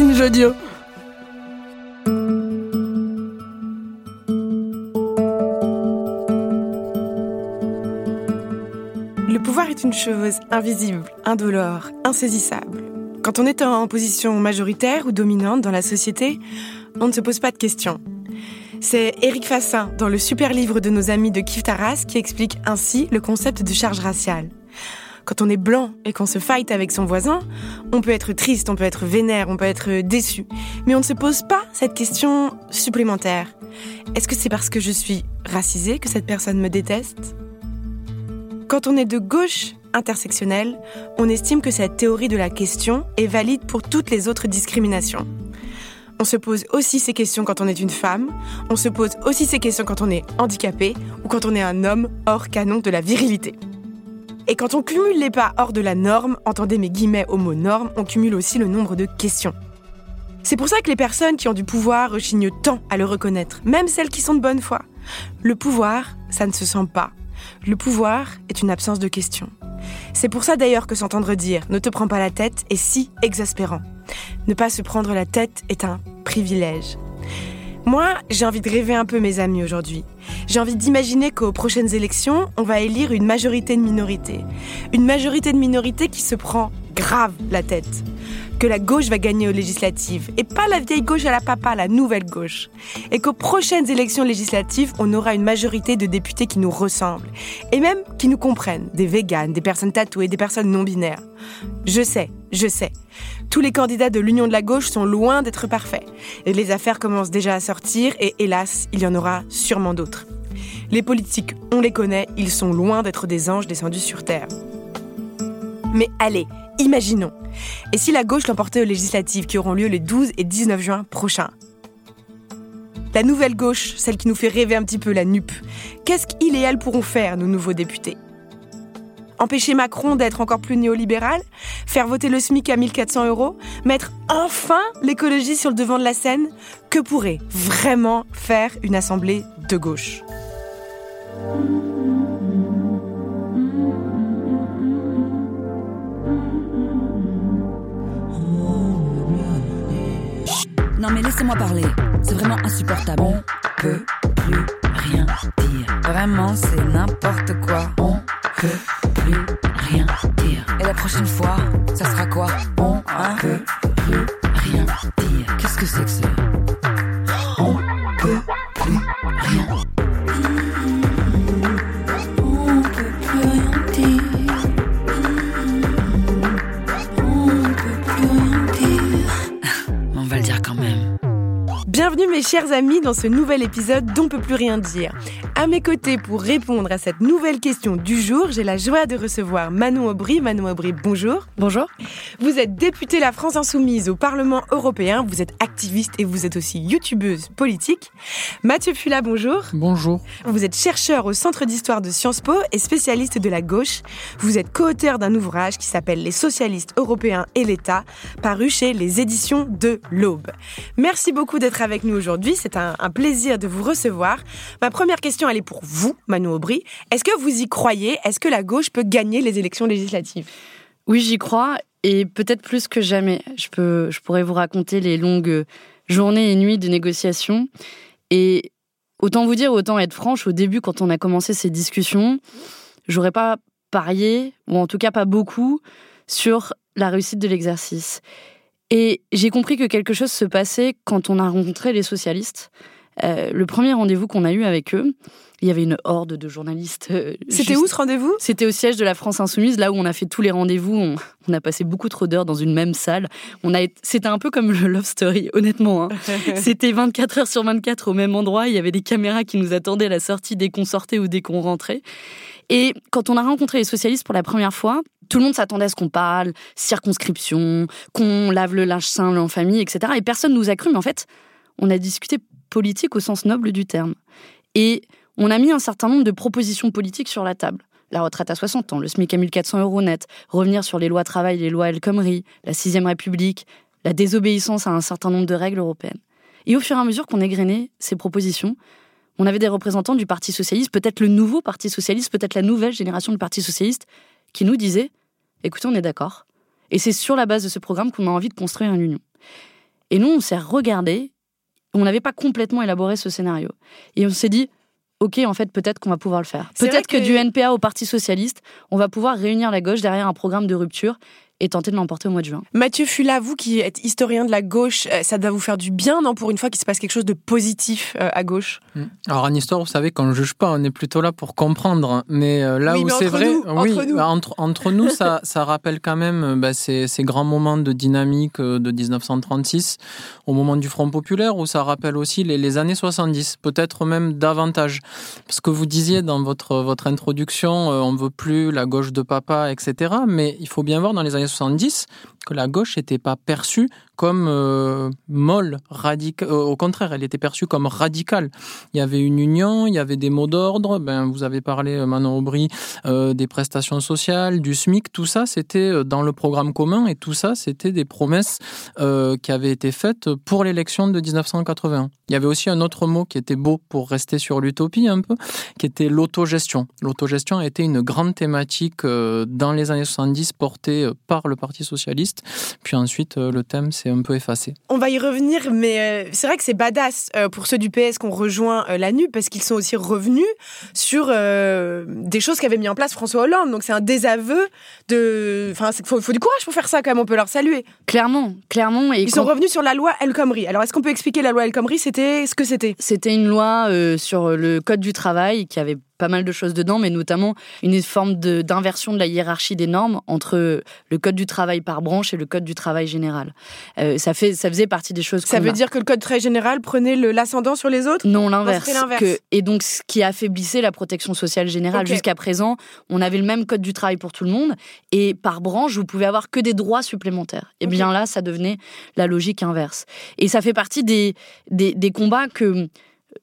Le pouvoir est une chose invisible, indolore, insaisissable. Quand on est en position majoritaire ou dominante dans la société, on ne se pose pas de questions. C'est Éric Fassin, dans le super livre de nos amis de Kif Taras, qui explique ainsi le concept de charge raciale. Quand on est blanc et qu'on se fight avec son voisin, on peut être triste, on peut être vénère, on peut être déçu. Mais on ne se pose pas cette question supplémentaire. Est-ce que c'est parce que je suis racisée que cette personne me déteste? Quand on est de gauche intersectionnelle, on estime que cette théorie de la question est valide pour toutes les autres discriminations. On se pose aussi ces questions quand on est une femme, on se pose aussi ces questions quand on est handicapé ou quand on est un homme hors canon de la virilité. Et quand on cumule les pas hors de la norme, entendez mes guillemets au mot norme, on cumule aussi le nombre de questions. C'est pour ça que les personnes qui ont du pouvoir rechignent tant à le reconnaître, même celles qui sont de bonne foi. Le pouvoir, ça ne se sent pas. Le pouvoir est une absence de questions. C'est pour ça d'ailleurs que s'entendre dire ne te prends pas la tête est si exaspérant. Ne pas se prendre la tête est un privilège. Moi, j'ai envie de rêver un peu mes amis aujourd'hui. J'ai envie d'imaginer qu'aux prochaines élections, on va élire une majorité de minorité. Une majorité de minorité qui se prend grave la tête. Que la gauche va gagner aux législatives. Et pas la vieille gauche à la papa, la nouvelle gauche. Et qu'aux prochaines élections législatives, on aura une majorité de députés qui nous ressemblent. Et même qui nous comprennent. Des véganes, des personnes tatouées, des personnes non binaires. Je sais, je sais. Tous les candidats de l'Union de la gauche sont loin d'être parfaits. Les affaires commencent déjà à sortir et hélas, il y en aura sûrement d'autres. Les politiques, on les connaît, ils sont loin d'être des anges descendus sur Terre. Mais allez, imaginons. Et si la gauche l'emportait aux législatives qui auront lieu les 12 et 19 juin prochains? La nouvelle gauche, celle qui nous fait rêver un petit peu la NUP, qu'est-ce qu'il et elle pourront faire, nos nouveaux députés? Empêcher Macron d'être encore plus néolibéral Faire voter le SMIC à 1400 euros Mettre enfin l'écologie sur le devant de la scène Que pourrait vraiment faire une assemblée de gauche? Non mais laissez-moi parler, c'est vraiment insupportable. On peut plus rien dire. Vraiment, c'est n'importe quoi. On peut plus rien dire. Et la prochaine fois, ça sera quoi? On hein peut plus rien dire. Qu'est-ce que c'est que ça Bienvenue mes chers amis dans ce nouvel épisode d'On peut plus rien dire. À mes côtés pour répondre à cette nouvelle question du jour, j'ai la joie de recevoir Manon Aubry. Manon Aubry, bonjour. Bonjour. Vous êtes députée La France Insoumise au Parlement européen, vous êtes activiste et vous êtes aussi youtubeuse politique. Mathieu Fula, bonjour. Bonjour. Vous êtes chercheur au Centre d'histoire de Sciences Po et spécialiste de la gauche. Vous êtes co-auteur d'un ouvrage qui s'appelle Les socialistes européens et l'État, paru chez les éditions de l'Aube. Merci beaucoup d'être avec nous aujourd'hui, c'est un, plaisir de vous recevoir. Ma première question, elle est pour vous, Manu Aubry. Est-ce que vous y croyez? Est-ce que la gauche peut gagner les élections législatives? Oui, j'y crois, et peut-être plus que jamais. Je, peux, je pourrais vous raconter les longues journées et nuits de négociations. Et autant vous dire, autant être franche, au début, quand on a commencé ces discussions, j'aurais pas parié, ou en tout cas pas beaucoup, sur la réussite de l'exercice. Et j'ai compris que quelque chose se passait quand on a rencontré les socialistes. Euh, le premier rendez-vous qu'on a eu avec eux, il y avait une horde de journalistes. euh, C'était juste- où ce rendez-vous? C'était au siège de la France Insoumise, là où on a fait tous les rendez-vous. On, on a passé beaucoup trop d'heures dans une même salle. On a, c'était un peu comme le Love Story, honnêtement. hein. C'était 24 heures sur 24 au même endroit. Il y avait des caméras qui nous attendaient à la sortie dès qu'on sortait ou dès qu'on rentrait. Et quand on a rencontré les socialistes pour la première fois, tout le monde s'attendait à ce qu'on parle circonscription, qu'on lave le linge sale en famille, etc. Et personne nous a cru, mais en fait, on a discuté politique au sens noble du terme. Et on a mis un certain nombre de propositions politiques sur la table. La retraite à 60 ans, le SMIC à 1400 euros net, revenir sur les lois travail, les lois El Khomri, la sixième République, la désobéissance à un certain nombre de règles européennes. Et au fur et à mesure qu'on égrenait ces propositions, on avait des représentants du Parti socialiste, peut-être le nouveau Parti socialiste, peut-être la nouvelle génération du Parti socialiste, qui nous disaient écoutez, on est d'accord. Et c'est sur la base de ce programme qu'on a envie de construire une union. Et nous, on s'est regardé, on n'avait pas complètement élaboré ce scénario. Et on s'est dit, ok, en fait, peut-être qu'on va pouvoir le faire. Peut-être que... du NPA au Parti socialiste, on va pouvoir réunir la gauche derrière un programme de rupture et tenter de l'emporter au mois de juin. Mathieu Fula, vous qui êtes historien de la gauche, euh, ça doit vous faire du bien, non, pour une fois qu'il se passe quelque chose de positif euh, à gauche hmm. Alors en histoire, vous savez, quand on ne juge pas, on est plutôt là pour comprendre. Mais euh, là où c'est vrai, oui, entre nous, bah, entre, nous ça, ça, rappelle quand même bah, ces, ces, grands moments de dynamique de 1936, au moment du Front populaire, où ça rappelle aussi les, les années 70, peut-être même davantage. Parce que vous disiez dans votre, votre introduction, on ne veut plus la gauche de papa, etc. Mais il faut bien voir dans les années 70 que la gauche n'était pas perçue comme euh, molle. Euh, au contraire, elle était perçue comme radicale. Il y avait une union, il y avait des mots d'ordre. Ben, vous avez parlé, euh, Manon Aubry, des prestations sociales, du SMIC. Tout ça, c'était dans le programme commun et tout ça, c'était des promesses qui avaient été faites pour l'élection de 1981. Il y avait aussi un autre mot qui était beau pour rester sur l'utopie un peu, qui était l'autogestion. L'autogestion a été une grande thématique dans les années 70 portée par le Parti socialiste. Puis ensuite, le thème, c'est un peu effacé. On va y revenir, mais euh, c'est vrai que c'est badass euh, pour ceux du PS qu'on rejoint euh, la NUP parce qu'ils sont aussi revenus sur des choses qu'avait mis en place François Hollande. Donc c'est un désaveu de. Enfin, il faut, du courage pour faire ça quand même. On peut leur saluer. Clairement, clairement. Et Ils sont revenus sur la loi El Khomri. Alors est-ce qu'on peut expliquer la loi El Khomri? C'était ce que c'était C'était une loi sur le code du travail qui avait pas mal de choses dedans, mais notamment une forme d'inversion de, la hiérarchie des normes entre le code du travail par branche et le code du travail général. Euh, ça, fait, ça faisait partie des choses. Ça veut dire que le code très général prenait l'ascendant sur les autres? Non, l'inverse. Et donc, ce qui affaiblissait la protection sociale générale. Jusqu'à présent, on avait le même code du travail pour tout le monde, et par branche, vous pouvez avoir que des droits supplémentaires. Et bien là, ça devenait la logique inverse. Et ça fait partie des, des, des combats que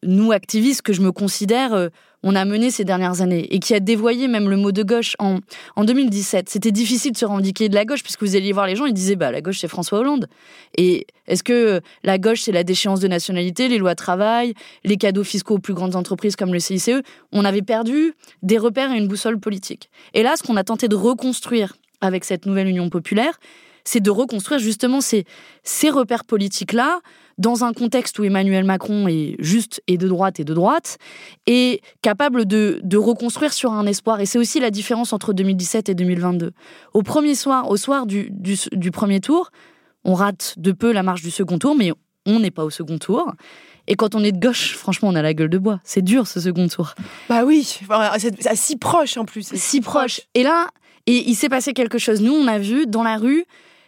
nous, activistes, que je me considère euh, on a mené ces dernières années et qui a dévoyé même le mot de gauche en, en 2017. C'était difficile de se revendiquer de la gauche puisque vous alliez voir les gens, ils disaient bah la gauche c'est François Hollande. Et est-ce que la gauche c'est la déchéance de nationalité, les lois de travail, les cadeaux fiscaux aux plus grandes entreprises comme le CICE On avait perdu des repères et une boussole politique. Et là, ce qu'on a tenté de reconstruire avec cette nouvelle Union populaire, c'est de reconstruire justement ces, ces repères politiques-là dans un contexte où Emmanuel Macron est juste et de droite et de droite, et capable de, de reconstruire sur un espoir. Et c'est aussi la différence entre 2017 et 2022. Au premier soir, au soir du, du, du premier tour, on rate de peu la marche du second tour, mais on n'est pas au second tour. Et quand on est de gauche, franchement, on a la gueule de bois. C'est dur ce second tour. Bah oui, c'est si proche en plus. Si proche. Et là, et il s'est passé quelque chose. Nous, on a vu dans la rue,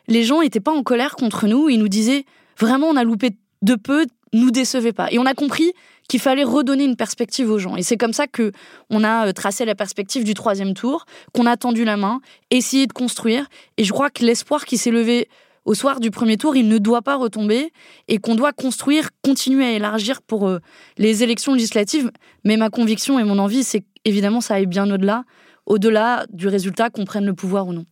les gens n'étaient pas en colère contre nous. Ils nous disaient vraiment, on a loupé de peu, nous décevez pas. Et on a compris qu'il fallait redonner une perspective aux gens. Et c'est comme ça que on a euh, tracé la perspective du troisième tour, qu'on a tendu la main, essayé de construire. Et je crois que l'espoir qui s'est levé au soir du premier tour, il ne doit pas retomber et qu'on doit construire, continuer à élargir pour euh, les élections législatives. Mais ma conviction et mon envie, c'est évidemment ça aille bien au-delà, au-delà du résultat qu'on prenne le pouvoir ou non.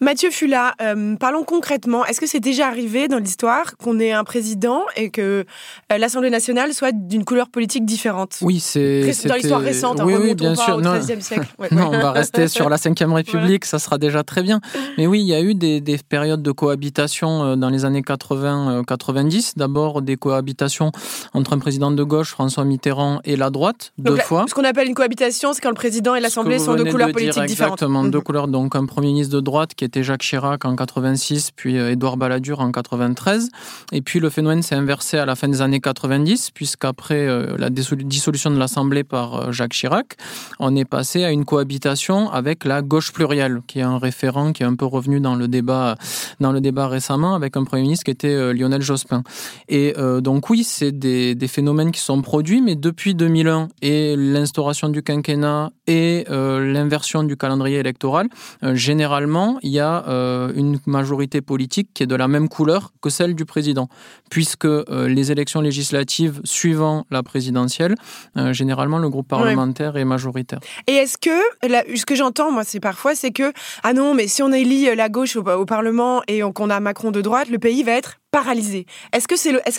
Mathieu Fula, euh, parlons concrètement. Est-ce que c'est déjà arrivé dans l'histoire qu'on ait un président et que euh, l'Assemblée nationale soit d'une couleur politique différente? Oui, c'est dans l'histoire récente. Hein, oui, oui, bien sûr. Au non. siècle. non, on va rester sur la Ve République, ça sera déjà très bien. Mais oui, il y a eu des, des périodes de cohabitation euh, dans les années 80-90. D'abord, des cohabitations entre un président de gauche, François Mitterrand, et la droite, deux fois. Ce qu'on appelle une cohabitation, c'est quand le président et l'Assemblée sont de couleurs politiques différentes. Exactement, deux mhm. couleurs. Donc un premier ministre de droite qui était Jacques Chirac en 86, puis euh, Édouard Balladur en 93. Et puis le phénomène s'est inversé à la fin des années 90, puisqu'après euh, la dissolution de l'Assemblée par euh, Jacques Chirac, on est passé à une cohabitation avec la gauche plurielle, qui est un référent qui est un peu revenu dans le débat, dans le débat récemment, avec un Premier ministre qui était Lionel Jospin. Et donc oui, c'est des, des phénomènes qui sont produits, mais depuis 2001 et l'instauration du quinquennat et l'inversion du calendrier électoral, généralement, il y a euh, une majorité politique qui est de la même couleur que celle du président, puisque euh, les élections législatives suivant la présidentielle, euh, généralement le groupe parlementaire est majoritaire. Et est-ce que, ce que j'entends, moi, c'est parfois, c'est que, ah non, mais si on élit la gauche au, Parlement et qu'on a Macron de droite, le pays va être paralysé. Est-ce que c'est est -ce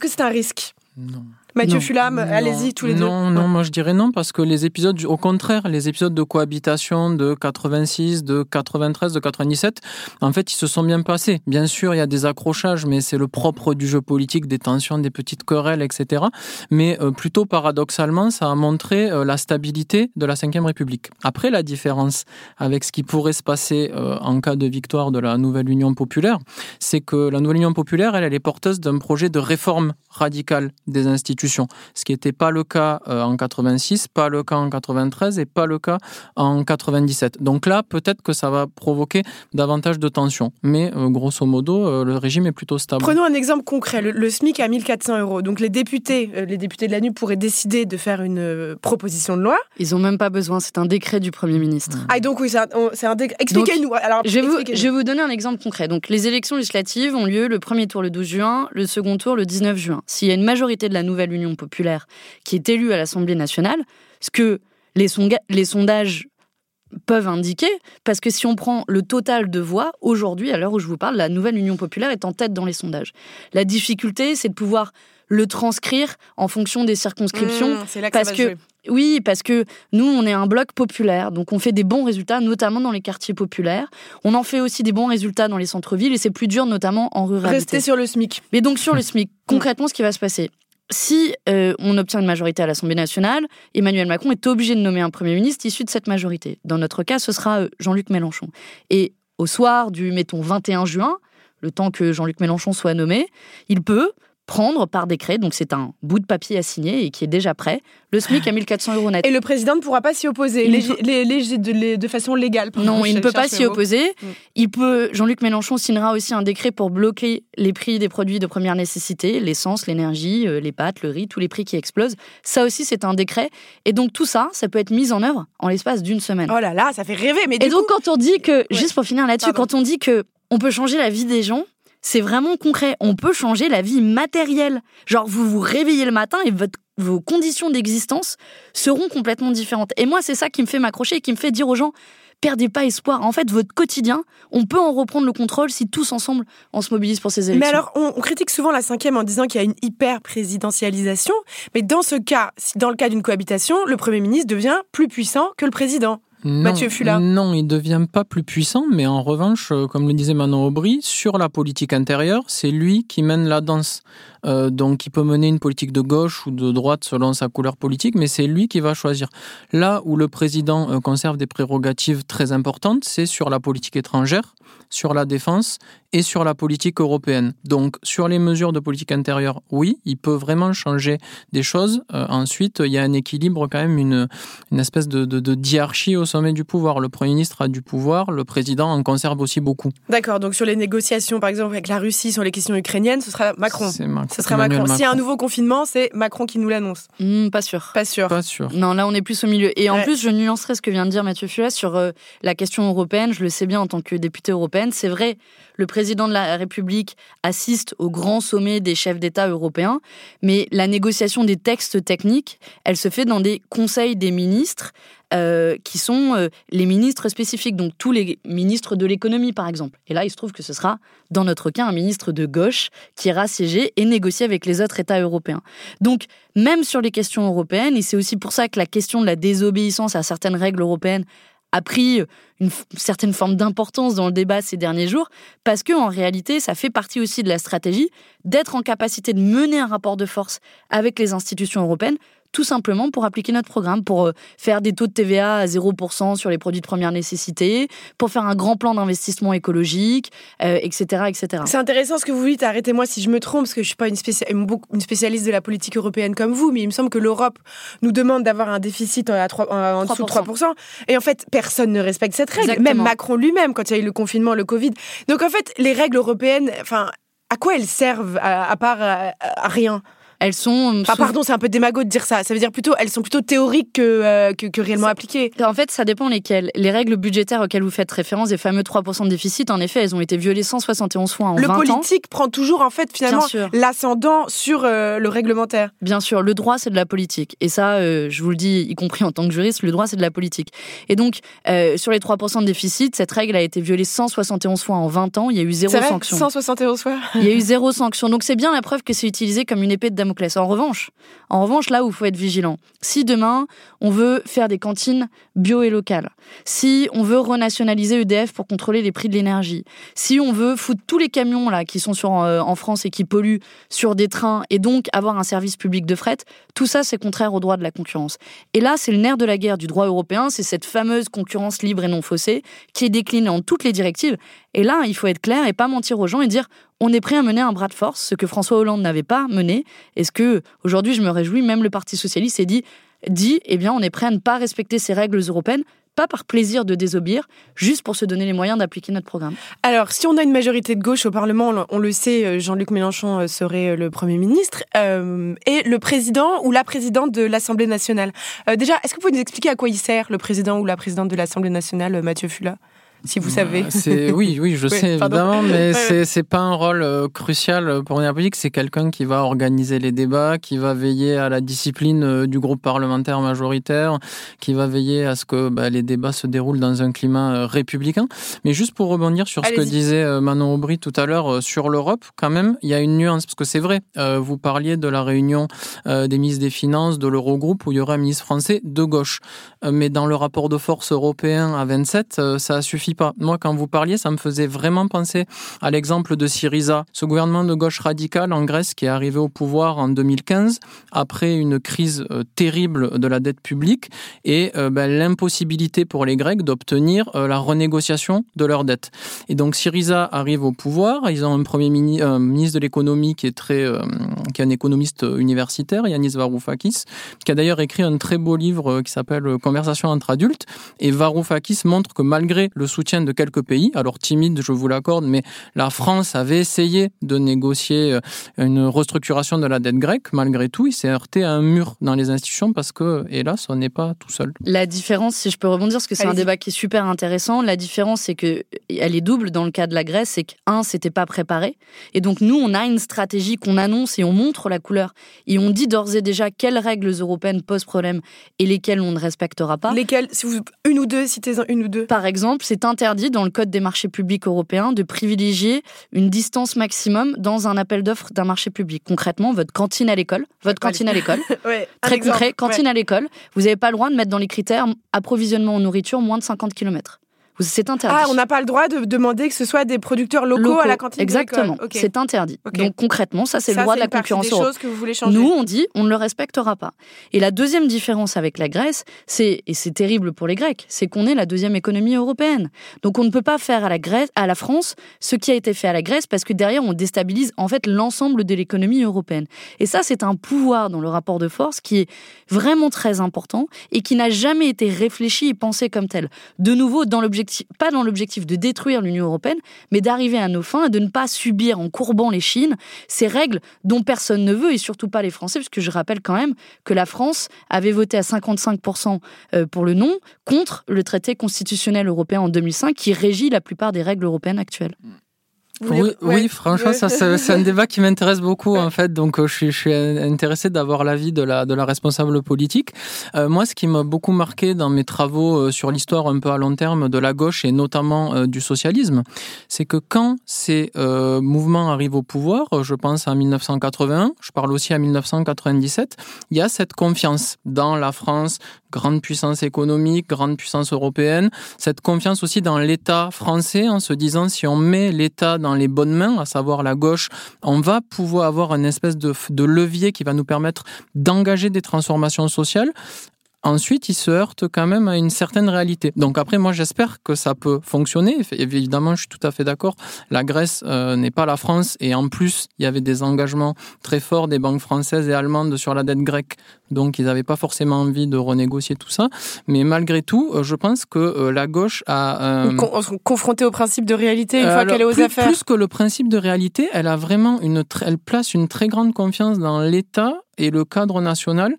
que c'est -ce un risque? Non. Mathieu Fulam, allez-y tous les deux. Non, non, moi je dirais non parce que les épisodes, au contraire, les épisodes de cohabitation de 86, de 93, de 97, en fait, ils se sont bien passés. Bien sûr, il y a des accrochages, mais c'est le propre du jeu politique, des tensions, des petites querelles, etc. Mais euh, plutôt paradoxalement, ça a montré euh, la stabilité de la Ve République. Après, la différence avec ce qui pourrait se passer euh, en cas de victoire de la nouvelle Union populaire, c'est que la nouvelle Union populaire, elle, elle est porteuse d'un projet de réforme radicale des institutions, ce qui n'était pas le cas euh, en 86, pas le cas en 93 et pas le cas en 97. Donc là, peut-être que ça va provoquer davantage de tensions, mais euh, grosso modo, euh, le régime est plutôt stable. Prenons un exemple concret, le, SMIC à 1400 euros. Donc les députés, les députés de la NU pourraient décider de faire une proposition de loi. Ils n'ont même pas besoin, c'est un décret du Premier ministre. Ah donc oui, c'est un, décret. Expliquez-nous. Alors, je vais, vous, je vais vous donner un exemple concret. Donc les élections législatives ont lieu le premier tour le 12 juin, le second tour le 19 juin s'il y a une majorité de la nouvelle Union populaire qui est élue à l'Assemblée nationale, ce que les, les sondages peuvent indiquer, parce que si on prend le total de voix, aujourd'hui, à l'heure où je vous parle, la nouvelle Union populaire est en tête dans les sondages. La difficulté, c'est de pouvoir le transcrire en fonction des circonscriptions. Mmh, parce que oui, parce que nous, on est un bloc populaire, donc on fait des bons résultats, notamment dans les quartiers populaires. On en fait aussi des bons résultats dans les centres-villes, et c'est plus dur, notamment en ruralité. Rester sur le SMIC. Mais donc sur le SMIC, concrètement, ce qui va se passer, si euh, on obtient une majorité à l'Assemblée nationale, Emmanuel Macron est obligé de nommer un Premier ministre issu de cette majorité. Dans notre cas, ce sera euh, Jean-Luc Mélenchon. Et au soir du, mettons, 21 juin, le temps que Jean-Luc Mélenchon soit nommé, il peut prendre par décret, donc c'est un bout de papier à signer et qui est déjà prêt, le SMIC à 1400 euros net. Et le président ne pourra pas s'y opposer, de, façon légale. Non, il ne peut pas s'y opposer. Mm. Il peut, Jean-Luc Mélenchon signera aussi un décret pour bloquer les prix des produits de première nécessité, l'essence, l'énergie, euh, les pâtes, le riz, tous les prix qui explosent. Ça aussi, c'est un décret. Et donc tout ça, ça peut être mis en œuvre en l'espace d'une semaine. Oh là là, ça fait rêver. Mais et donc quand on dit que, juste pour finir là-dessus, quand on dit que on peut changer la vie des gens, c'est vraiment concret. On peut changer la vie matérielle. Genre, vous vous réveillez le matin et vos conditions d'existence seront complètement différentes. Et moi, c'est ça qui me fait m'accrocher et qui me fait dire aux gens, perdez pas espoir. En fait, votre quotidien, on peut en reprendre le contrôle si tous ensemble on se mobilise pour ces élections. Mais alors, on, critique souvent la cinquième en disant qu'il y a une hyper présidentialisation. Mais dans ce cas, dans le cas d'une cohabitation, le Premier ministre devient plus puissant que le président. Mathieu Fula Non, il ne devient pas plus puissant, mais en revanche, euh, comme le disait Manon Aubry, sur la politique intérieure, c'est lui qui mène la danse. Euh, donc il peut mener une politique de gauche ou de droite selon sa couleur politique, mais c'est lui qui va choisir. Là où le président euh, conserve des prérogatives très importantes, c'est sur la politique étrangère, sur la défense et sur la politique européenne. Donc sur les mesures de politique intérieure, oui, il peut vraiment changer des choses. Euh, ensuite, il y a un équilibre quand même, une, une espèce de, de, de diarchie au sommet du pouvoir. Le Premier ministre a du pouvoir, le président en conserve aussi beaucoup. D'accord, donc sur les négociations par exemple avec la Russie sur les questions ukrainiennes, ce sera Macron. C'est Macron. Ce sera Macron. S'il y a un nouveau confinement, c'est Macron qui nous l'annonce. Hmm, pas sûr. Pas sûr. Pas sûr. Non, là on est plus au milieu. Et en plus, je nuancerai ce que vient de dire Mathieu Fulas sur euh, la question européenne. Je le sais bien en tant que députée européenne. C'est vrai, le président de la République assiste au grand sommet des chefs d'État européens, mais la négociation des textes techniques, elle se fait dans des conseils des ministres euh, qui sont euh, les ministres spécifiques, donc tous les ministres de l'économie par exemple. Et là, il se trouve que ce sera, dans notre cas, un ministre de gauche qui ira siéger et négocier avec les autres États européens. Donc, même sur les questions européennes, et c'est aussi pour ça que la question de la désobéissance à certaines règles européennes a pris une certaine forme d'importance dans le débat ces derniers jours, parce que en réalité, ça fait partie aussi de la stratégie d'être en capacité de mener un rapport de force avec les institutions européennes tout simplement pour appliquer notre programme, pour euh, faire des taux de TVA à 0% sur les produits de première nécessité, pour faire un grand plan d'investissement écologique, etc., euh, etc. C'est intéressant ce que vous dites, arrêtez-moi si je me trompe, parce que je ne suis pas une, spécialiste de la politique européenne comme vous, mais il me semble que l'Europe nous demande d'avoir un déficit en, en dessous de 3%. Et en fait, personne ne respecte cette règle, même Macron lui-même, quand il y a eu le confinement, le Covid. Donc en fait, les règles européennes, enfin, à quoi elles servent à, part à rien? Elles sont. Ah, pardon, c'est un peu démago de dire ça. Ça veut dire plutôt, elles sont plutôt théoriques que, euh, que, réellement appliquées. En fait, ça dépend lesquelles. Les règles budgétaires auxquelles vous faites référence, les fameux 3% de déficit, en effet, elles ont été violées 171 fois en le 20 ans. Le politique prend toujours, en fait, finalement, l'ascendant sur euh, le réglementaire. Bien sûr, le droit, c'est de la politique. Et ça, euh, je vous le dis, y compris en tant que juriste, le droit, c'est de la politique. Et donc, sur les 3% de déficit, cette règle a été violée 171 fois en 20 ans. Il y a eu zéro sanction. 171 fois? Il y a eu zéro sanction. Donc, c'est bien la preuve que c'est utilisé comme une épée de Damoclès En revanche, là où il faut être vigilant, si demain on veut faire des cantines bio et locales, si on veut renationaliser EDF pour contrôler les prix de l'énergie, si on veut foutre tous les camions là qui sont euh, en France et qui polluent sur des trains et donc avoir un service public de fret, tout ça c'est contraire au droit de la concurrence. Et là, c'est le nerf de la guerre du droit européen, c'est cette fameuse concurrence libre et non faussée qui est déclinée en toutes les directives. Et là, il faut être clair et pas mentir aux gens et dire on est prêt à mener un bras de force, ce que François Hollande n'avait pas mené. Est-ce que aujourd'hui, je me réjouis, même le Parti socialiste s'est dit dit, eh bien, on est prêt à ne pas respecter ces règles européennes, pas par plaisir de désobéir, juste pour se donner les moyens d'appliquer notre programme. Alors, si on a une majorité de gauche au Parlement, on le sait, euh, Jean-Luc Mélenchon euh, serait euh, le Premier ministre, et le président ou la présidente de l'Assemblée nationale. déjà, est-ce que vous pouvez nous expliquer à quoi il sert, le président ou la présidente de l'Assemblée nationale, Mathieu Fula si vous savez. C'est oui, oui, je sais évidemment, mais c'est c'est pas un rôle euh, crucial pour une politique. C'est quelqu'un qui va organiser les débats, qui va veiller à la discipline euh, du groupe parlementaire majoritaire, qui va veiller à ce que bah, les débats se déroulent dans un climat euh, républicain. Mais juste pour rebondir sur ce que disait Manon Aubry tout à l'heure sur l'Europe, quand même, il y a une nuance parce que c'est vrai. vous parliez de la réunion des ministres des Finances de l'Eurogroupe où il y aurait un ministre français de gauche, mais dans le rapport de force européen à 27, ça pas. Moi, quand vous parliez, ça me faisait vraiment penser à l'exemple de Syriza, ce gouvernement de gauche radicale en Grèce qui est arrivé au pouvoir en 2015 après une crise euh, terrible de la dette publique et euh, ben, l'impossibilité pour les Grecs d'obtenir euh, la renégociation de leur dette. Et donc Syriza arrive au pouvoir, ils ont un premier ministre de l'économie qui est très, qui est un économiste universitaire, Yanis Varoufakis, qui a d'ailleurs écrit un très beau livre qui s'appelle Conversation entre adultes. Et Varoufakis montre que malgré le soutien de quelques pays, alors timide, je vous l'accorde, mais la France avait essayé de négocier euh, une restructuration de la dette grecque. Malgré tout, il s'est heurté à un mur dans les institutions parce que, hélas, on n'est pas tout seul. La différence, si je peux rebondir, parce que c'est un débat qui est super intéressant, la différence, c'est que elle est double dans le cas de la Grèce, c'est qu'un, c'était pas préparé, et donc nous, on a une stratégie qu'on annonce et on montre la couleur, et on dit d'ores et déjà quelles règles européennes posent problème et lesquelles on ne respectera pas. Lesquelles, si vous une ou deux, citez-en une ou deux. Par exemple, c'est interdit dans le Code des marchés publics européens de privilégier une distance maximum dans un appel d'offres d'un marché public. Concrètement, votre cantine à l'école, votre cantine à l'école, très concret, cantine à l'école, vous n'avez pas le droit de mettre dans les critères approvisionnement en nourriture moins de 50 km. C'est interdit. Ah, on n'a pas le droit de demander que ce soit des producteurs locaux, à la cantine. Exactement. C'est interdit. Donc concrètement, ça c'est le droit de la concurrence. Des choses que vous voulez changer. Nous, on dit, on ne le respectera pas. Et la deuxième différence avec la Grèce, c'est et c'est terrible pour les Grecs, c'est qu'on est la deuxième économie européenne. Donc on ne peut pas faire à la Grèce, à la France, ce qui a été fait à la Grèce, parce que derrière on déstabilise en fait l'ensemble de l'économie européenne. Et ça, c'est un pouvoir dans le rapport de force qui est vraiment très important et qui n'a jamais été réfléchi et pensé comme tel. De nouveau, dans l'objectif, pas dans l'objectif de détruire l'Union européenne, mais d'arriver à nos fins et de ne pas subir en courbant les chines ces règles dont personne ne veut et surtout pas les Français, puisque je rappelle quand même que la France avait voté à 55% euh, pour le non contre le traité constitutionnel européen en 2005 qui régit la plupart des règles européennes actuelles. Oui, oui, franchement, ça, c'est un débat qui m'intéresse beaucoup en fait. Donc, euh, je suis, je suis intéressé d'avoir l'avis de la de la responsable politique. Euh, moi, ce qui m'a beaucoup marqué dans mes travaux euh, sur l'histoire un peu à long terme de la gauche et notamment du socialisme, c'est que quand ces mouvements arrivent au pouvoir, je pense à 1981, je parle aussi à 1997, il y a cette confiance dans la France, grande puissance économique, grande puissance européenne, cette confiance aussi dans l'État français en se disant si on met l'État dans les bonnes mains, à savoir la gauche, on va pouvoir avoir une espèce de, de levier qui va nous permettre d'engager des transformations sociales. Ensuite, il se heurte quand même à une certaine réalité. Donc après, moi, j'espère que ça peut fonctionner. Évidemment, je suis tout à fait d'accord. La Grèce euh, n'est pas la France. Et en plus, il y avait des engagements très forts des banques françaises et allemandes sur la dette grecque. Donc, ils n'avaient pas forcément envie de renégocier tout ça. Mais malgré tout, euh, je pense que euh, la gauche a... confrontée au principe de réalité une fois qu'elle est aux affaires. Plus que le principe de réalité, elle a vraiment une... Elle place une très grande confiance dans l'État et le cadre national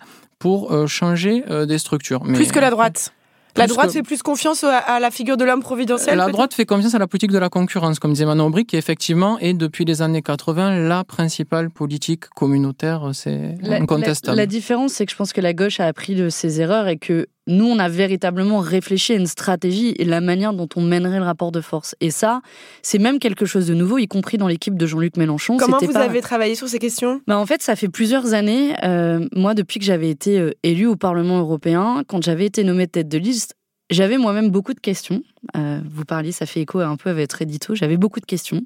pour euh, changer euh, des structures. plus que la droite la droite fait plus confiance à, la figure de l'homme providentiel La droite fait confiance à la politique de la concurrence, comme disait Manon Aubry, qui effectivement est depuis les années 80 la principale politique communautaire, c'est incontestable. La, la différence, c'est que je pense que la gauche a appris de ses erreurs et que nous, on a véritablement réfléchi à une stratégie et la manière dont on mènerait le rapport de force. Et ça, c'est même quelque chose de nouveau, y compris dans l'équipe de Jean-Luc Mélenchon. Comment vous avez travaillé sur ces questions? Bah, En fait, ça fait plusieurs années. Euh, moi, depuis que j'avais été euh, élu au Parlement européen, quand j'avais été nommée tête de liste, j'avais moi-même beaucoup de questions. Euh, vous parliez, ça fait écho un peu avec votre édito. J'avais beaucoup de questions.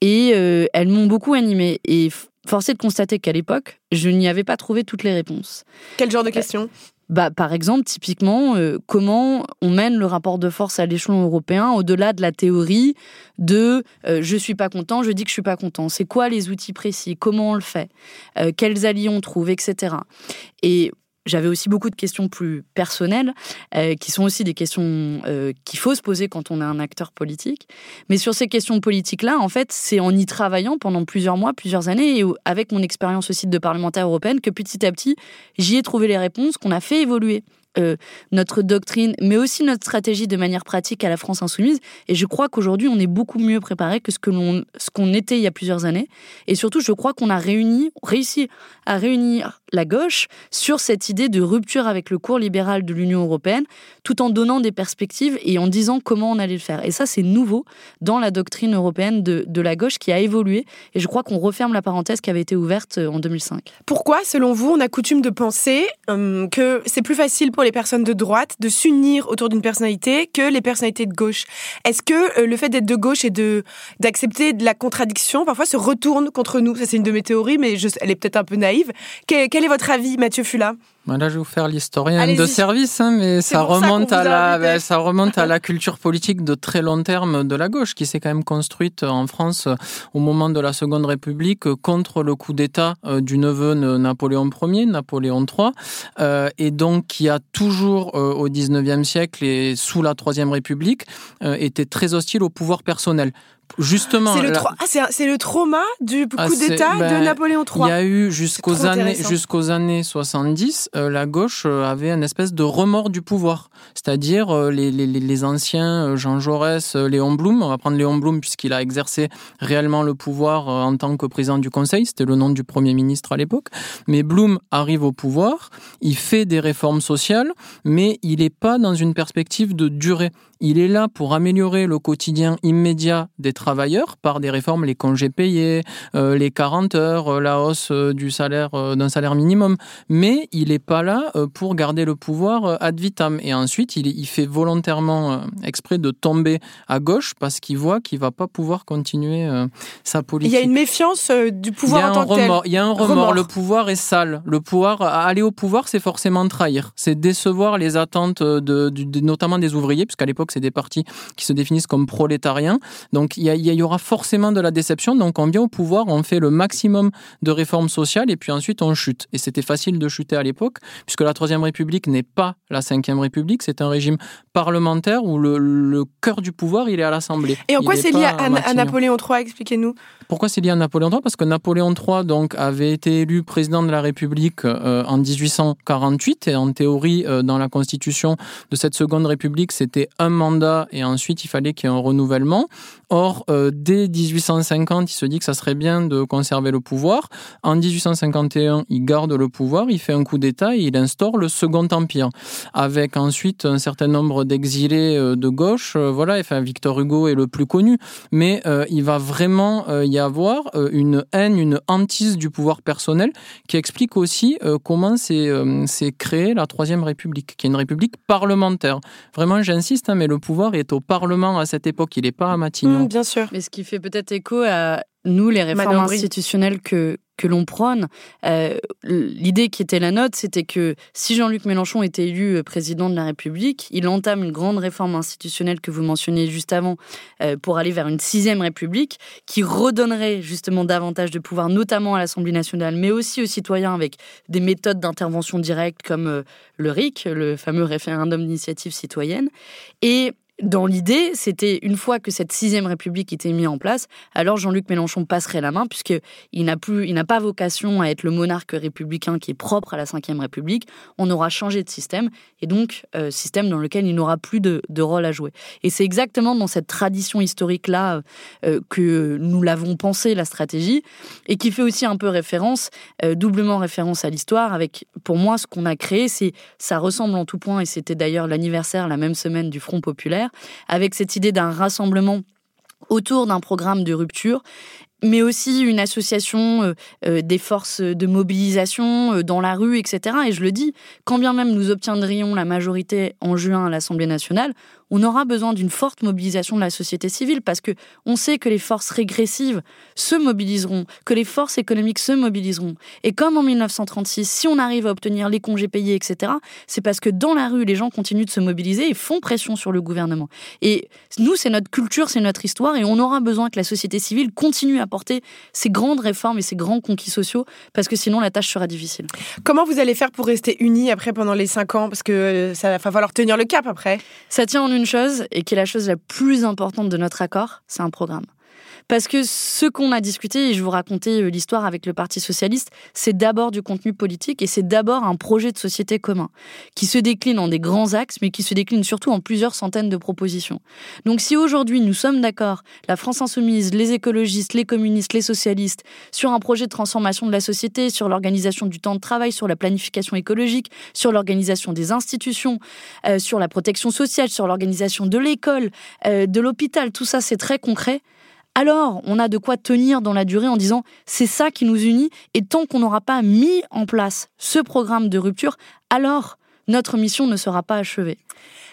Et elles m'ont beaucoup animée. Et forcé de constater qu'à l'époque, je n'y avais pas trouvé toutes les réponses. Quel genre de questions? Bah, par exemple, typiquement, euh, comment on mène le rapport de force à l'échelon européen au-delà de la théorie de euh, je suis pas content, je dis que je suis pas content. C'est quoi les outils précis? Comment on le fait? Euh, Quels alliés on trouve, etc. Et j'avais aussi beaucoup de questions plus personnelles, euh, qui sont aussi des questions euh, qu'il faut se poser quand on est un acteur politique. Mais sur ces questions politiques-là, en fait, c'est en y travaillant pendant plusieurs mois, plusieurs années, et avec mon expérience aussi de parlementaire européenne, que petit à petit, j'y ai trouvé les réponses qu'on a fait évoluer. Euh, notre doctrine, mais aussi notre stratégie de manière pratique à la France insoumise. Et je crois qu'aujourd'hui, on est beaucoup mieux préparé que ce que l'on, ce qu'on était il y a plusieurs années. Et surtout, je crois qu'on a réuni, réussi à réunir la gauche sur cette idée de rupture avec le cours libéral de l'Union européenne, tout en donnant des perspectives et en disant comment on allait le faire. Et ça, c'est nouveau dans la doctrine européenne de, la gauche qui a évolué. Et je crois qu'on referme la parenthèse qui avait été ouverte euh, en 2005. Pourquoi, selon vous, on a coutume de penser euh, que c'est plus facile pour les personnes de droite de s'unir autour d'une personnalité que les personnalités de gauche? Est-ce que euh, le fait d'être de gauche et d'accepter de la contradiction parfois se retourne contre nous? Ça, c'est une de mes théories, mais elle est peut-être un peu naïve. Quel est votre avis, Mathieu Fula? Bah, là, je vais vous faire l'historien de service, hein, mais ça remonte à la, ben, ça remonte à la culture politique de très long terme de la gauche, qui s'est quand même construite en France au moment de la Seconde République contre le coup d'État euh, du neveu de Napoléon Ier, Napoléon III, euh, et donc qui a toujours euh, au XIXe siècle et sous la Troisième République été très hostile au pouvoir personnel justement. C'est le, ah, c'est le, trauma du coup ah, d'État de ben, Napoléon III. Il y a eu jusqu'aux années, jusqu'aux années 70, euh, la gauche euh, avait une espèce de remords du pouvoir. C'est-à-dire euh, les, les, les, anciens Jean Jaurès, Léon Blum, on va prendre Léon Blum puisqu'il a exercé réellement le pouvoir en tant que président du Conseil, c'était le nom du Premier ministre à l'époque. Mais Blum arrive au pouvoir, il fait des réformes sociales, mais il n'est pas dans une perspective de durée. Il est là pour améliorer le quotidien immédiat des travailleurs par des réformes, les congés payés, euh, les 40 heures, euh, la hausse euh, du salaire d'un salaire minimum. Mais il n'est pas là pour garder le pouvoir ad vitam. Et ensuite, il, il fait volontairement exprès de tomber à gauche parce qu'il voit qu'il va pas pouvoir continuer sa politique. Il y a une méfiance du pouvoir en tant que Il y a un remords. Le pouvoir est sale. Le pouvoir, aller au pouvoir, c'est forcément trahir. C'est décevoir les attentes de, de notamment des ouvriers, puisqu'à l'époque c'est des partis qui se définissent comme prolétariens. Donc il y, y, aura forcément de la déception. Donc on vient au pouvoir, on fait le maximum de réformes sociales et puis ensuite on chute. Et c'était facile de chuter à l'époque, puisque la Troisième République n'est pas la Cinquième République, c'est un régime parlementaire où le, le, cœur du pouvoir il est à l'Assemblée. Et en quoi c'est lié à, Napoléon III Expliquez-nous. Pourquoi c'est lié à Napoléon III Parce que Napoléon III donc avait été élu président de la République euh, en 1848 et en théorie euh, dans la constitution de cette seconde République c'était un mandat et ensuite il fallait qu'il y ait un renouvellement. Or, euh, dès 1850, il se dit que ça serait bien de conserver le pouvoir. En 1851, il garde le pouvoir, il fait un coup d'État et il instaure le Second Empire, avec ensuite un certain nombre d'exilés euh, de gauche. Euh, voilà, enfin, Victor Hugo est le plus connu, mais il va vraiment y avoir une haine, une hantise du pouvoir personnel qui explique aussi comment s'est créée la Troisième République, qui est une république parlementaire. Vraiment, j'insiste, hein, mais le pouvoir est au Parlement à cette époque, il n'est pas à Matignon. Mmh, bien sûr. Mais ce qui fait peut-être écho à nous, les réformes institutionnelles que, que l'on prône, euh, l'idée qui était la nôtre, c'était que si Jean-Luc Mélenchon était élu euh, président de la République, il entame une grande réforme institutionnelle que vous mentionniez juste avant euh, pour aller vers une sixième République qui redonnerait justement davantage de pouvoir, notamment à l'Assemblée nationale, mais aussi aux citoyens avec des méthodes d'intervention directe comme le RIC, le fameux référendum d'initiative citoyenne. Et dans l'idée, c'était une fois que cette sixième République était mise en place, alors Jean-Luc Mélenchon passerait la main, puisqu'il n'a plus, il n'a pas vocation à être le monarque républicain qui est propre à la cinquième République. On aura changé de système, et donc euh, système dans lequel il n'aura plus de, rôle à jouer. Et c'est exactement dans cette tradition historique-là euh, que nous l'avons pensé, la stratégie, et qui fait aussi un peu référence, euh, doublement référence à l'histoire, avec, pour moi, ce qu'on a créé, c'est, ça ressemble en tout point, et c'était d'ailleurs l'anniversaire la même semaine du Front Populaire, avec cette idée d'un rassemblement autour d'un programme de rupture mais aussi une association euh, euh, des forces de mobilisation euh, dans la rue, etc. Et je le dis, quand bien même nous obtiendrions la majorité en juin à l'Assemblée nationale, on aura besoin d'une forte mobilisation de la société civile parce que on sait que les forces régressives se mobiliseront, que les forces économiques se mobiliseront. Et comme en 1936, si on arrive à obtenir les congés payés, etc., c'est parce que dans la rue, les gens continuent de se mobiliser et font pression sur le gouvernement. Et nous, c'est notre culture, c'est notre histoire, et on aura besoin que la société civile continue à porter ces grandes réformes et ces grands conquis sociaux, parce que sinon la tâche sera difficile. Comment vous allez faire pour rester unis après pendant les cinq ans? Parce que euh, ça va falloir tenir le cap après. Ça tient en une chose, et qui est la chose la plus importante de notre accord, c'est un programme. Parce que ce qu'on a discuté, et je vous racontais euh, l'histoire avec le Parti socialiste, c'est d'abord du contenu politique et c'est d'abord un projet de société commun qui se décline en des grands axes, mais qui se décline surtout en plusieurs centaines de propositions. Donc si aujourd'hui nous sommes d'accord, la France insoumise, les écologistes, les communistes, les socialistes, sur un projet de transformation de la société, sur l'organisation du temps de travail, sur la planification écologique, sur l'organisation des institutions, euh, sur la protection sociale, sur l'organisation de l'école, euh, de l'hôpital, tout ça c'est très concret alors on a de quoi tenir dans la durée en disant c'est ça qui nous unit et tant qu'on n'aura pas mis en place ce programme de rupture, alors notre mission ne sera pas achevée.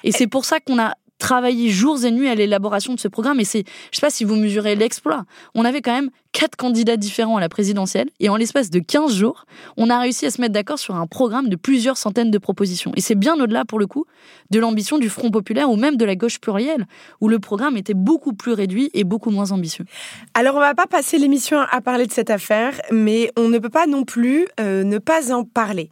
Et c'est pour ça qu'on a travaillé jours et nuits à l'élaboration de ce programme. Et c'est, je sais pas si vous mesurez l'exploit. On avait quand même quatre candidats différents à la présidentielle. Et en l'espace de 15 jours, on a réussi à se mettre d'accord sur un programme de plusieurs centaines de propositions. Et c'est bien au-delà, pour le coup, de l'ambition du Front populaire ou même de la gauche plurielle, où le programme était beaucoup plus réduit et beaucoup moins ambitieux. Alors, on va pas passer l'émission à parler de cette affaire, mais on ne peut pas non plus euh, ne pas en parler.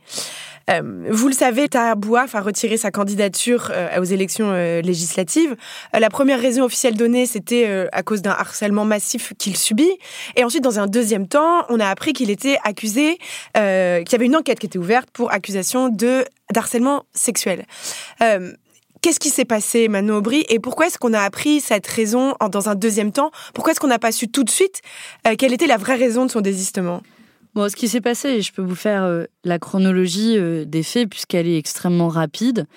Euh, vous le savez, Tahabouaf a retiré sa candidature euh, aux élections euh, législatives. la première raison officielle donnée, c'était à cause d'un harcèlement massif qu'il subit. Et ensuite, dans un deuxième temps, on a appris qu'il était accusé, qu'il y avait une enquête qui était ouverte pour accusation de d'harcèlement sexuel. Qu'est-ce qui s'est passé, Manon Aubry, et pourquoi est-ce qu'on a appris cette raison dans un deuxième temps? Pourquoi est-ce qu'on n'a pas su tout de suite quelle était la vraie raison de son désistement? Bon, ce qui s'est passé, je peux vous faire euh, la chronologie euh, des faits puisqu'elle est extrêmement rapide.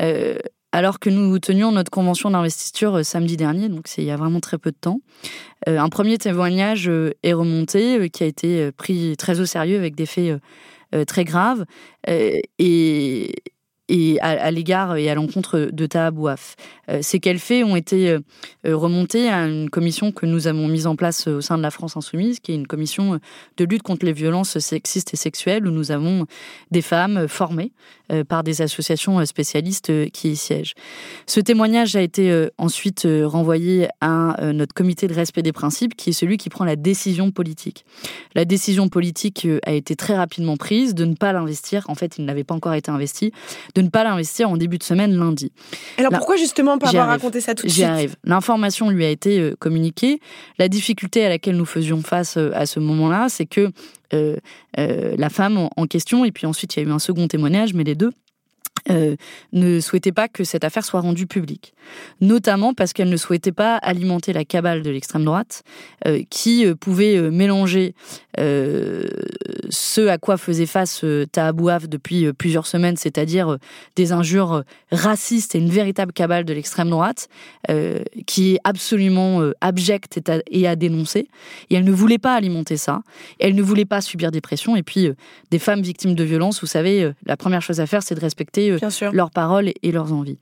Euh, alors que nous tenions notre convention d'investiture samedi dernier, donc c'est il y a vraiment très peu de temps, un premier témoignage est remonté, qui a été pris très au sérieux avec des faits très graves. et, et à, l'égard et à l'encontre de Tahabouaf. Euh, ces qu'elle fait ont été euh, remontés à une commission que nous avons mise en place au sein de la France Insoumise, qui est une commission de lutte contre les violences sexistes et sexuelles, où nous avons des femmes formées euh, par des associations spécialistes qui y siègent. Ce témoignage a été ensuite renvoyé à notre comité de respect des principes, qui est celui qui prend la décision politique. La décision politique a été très rapidement prise de ne pas l'investir. En fait, il n'avait pas encore été investi de ne pas l'investir en début de semaine lundi. Alors pourquoi justement pas avoir raconté ça tout de suite? J'y arrive. L'information lui a été euh, communiquée. La difficulté à laquelle nous faisions face euh, à ce moment-là, c'est que euh, la femme en question, et puis ensuite il y a eu un second témoignage, mais les deux, euh, ne souhaitait pas que cette affaire soit rendue publique, notamment parce qu'elle ne souhaitait pas alimenter la cabale de l'extrême droite, euh, qui euh, pouvait mélanger ce à quoi faisait face Tahabouaf depuis plusieurs semaines, c'est-à-dire des injures racistes et une véritable cabale de l'extrême droite, qui est absolument abjecte et à, dénoncer. Et elle ne voulait pas alimenter ça, elle ne voulait pas subir des pressions, et puis des femmes victimes de violences, vous savez, la première chose à faire, c'est de respecter leurs paroles et leurs envies.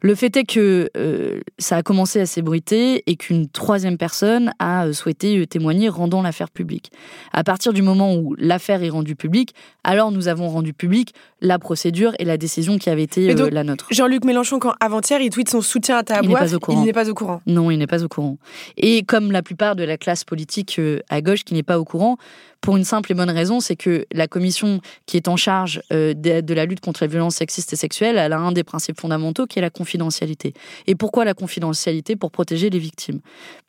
Le fait est que euh, ça a commencé à s'ébruiter et qu'une troisième personne a euh, souhaité euh, témoigner rendant l'affaire publique. À partir du moment où l'affaire est rendue publique, alors nous avons rendu public la procédure et la décision qui avait été la nôtre. Jean-Luc Mélenchon, quand avant-hier, il tweet son soutien à ta il n'est pas au courant. Non, il n'est pas au courant. Et comme la plupart de la classe politique à gauche qui n'est pas au courant, pour une simple et bonne raison, c'est que la commission qui est en charge de, de la lutte contre les violences sexistes et sexuelles, elle a un des principes fondamentaux qui est la confiance confidentialité. Et pourquoi la confidentialité? Pour protéger les victimes.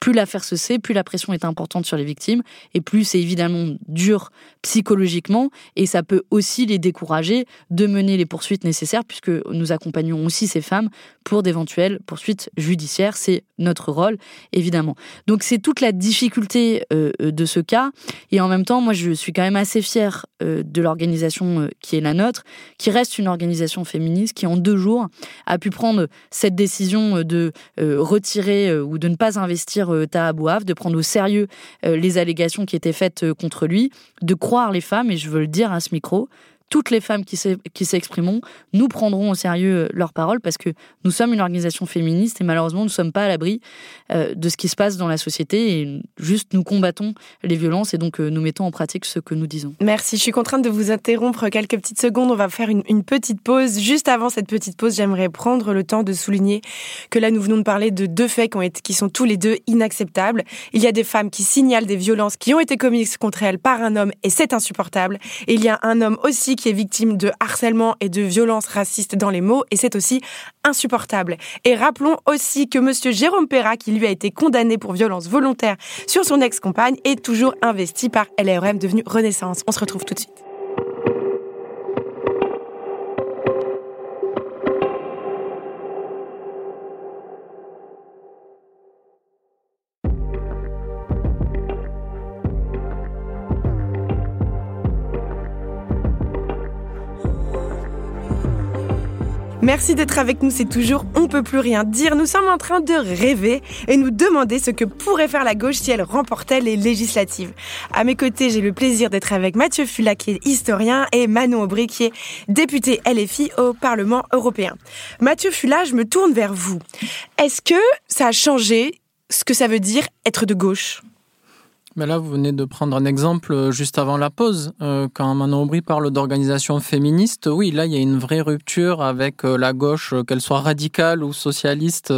Plus l'affaire se sait, plus la pression est importante sur les victimes, et plus c'est évidemment dur psychologiquement, et ça peut aussi les décourager de mener les poursuites nécessaires, puisque nous accompagnons aussi ces femmes pour d'éventuelles poursuites judiciaires. C'est notre rôle, évidemment. Donc c'est toute la difficulté euh, de ce cas, et en même temps, moi je suis quand même assez fière euh, de l'organisation euh, qui est la nôtre, qui reste une organisation féministe, qui en deux jours a pu prendre cette décision de retirer ou de ne pas investir Taha Bouaf, de prendre au sérieux les allégations qui étaient faites contre lui, de croire les femmes, et je veux le dire à ce micro, toutes les femmes qui s'exprimeront, nous prendrons au sérieux euh, leurs paroles parce que nous sommes une organisation féministe et malheureusement nous ne sommes pas à l'abri euh, de ce qui se passe dans la société et juste nous combattons les violences et donc euh, nous mettons en pratique ce que nous disons. Merci, je suis contrainte de vous interrompre quelques petites secondes. On va faire une, petite pause. Juste avant cette petite pause, j'aimerais prendre le temps de souligner que là nous venons de parler de deux faits qui, sont tous les deux inacceptables. Il y a des femmes qui signalent des violences qui ont été commises contre elles par un homme et c'est insupportable. Et il y a un homme aussi qui est victime de harcèlement et de violences racistes dans les mots, et c'est aussi insupportable. Et rappelons aussi que monsieur Jérôme Perra, qui lui a été condamné pour violence volontaire sur son ex-compagne, est toujours investi par LRM devenu Renaissance. On se retrouve tout de suite. Merci d'être avec nous, c'est toujours On peut plus rien dire. Nous sommes en train de rêver et nous demander ce que pourrait faire la gauche si elle remportait les législatives. À mes côtés, j'ai le plaisir d'être avec Mathieu Fulla qui est historien et Manon Aubry qui est député LFI au Parlement européen. Mathieu Fulla, je me tourne vers vous. Est-ce que ça a changé ce que ça veut dire être de gauche? Mais là, vous venez de prendre un exemple euh, juste avant la pause. Euh, quand Manon Aubry parle d'organisation féministe, oui, là, il y a une vraie rupture avec euh, la gauche, qu'elle soit radicale ou socialiste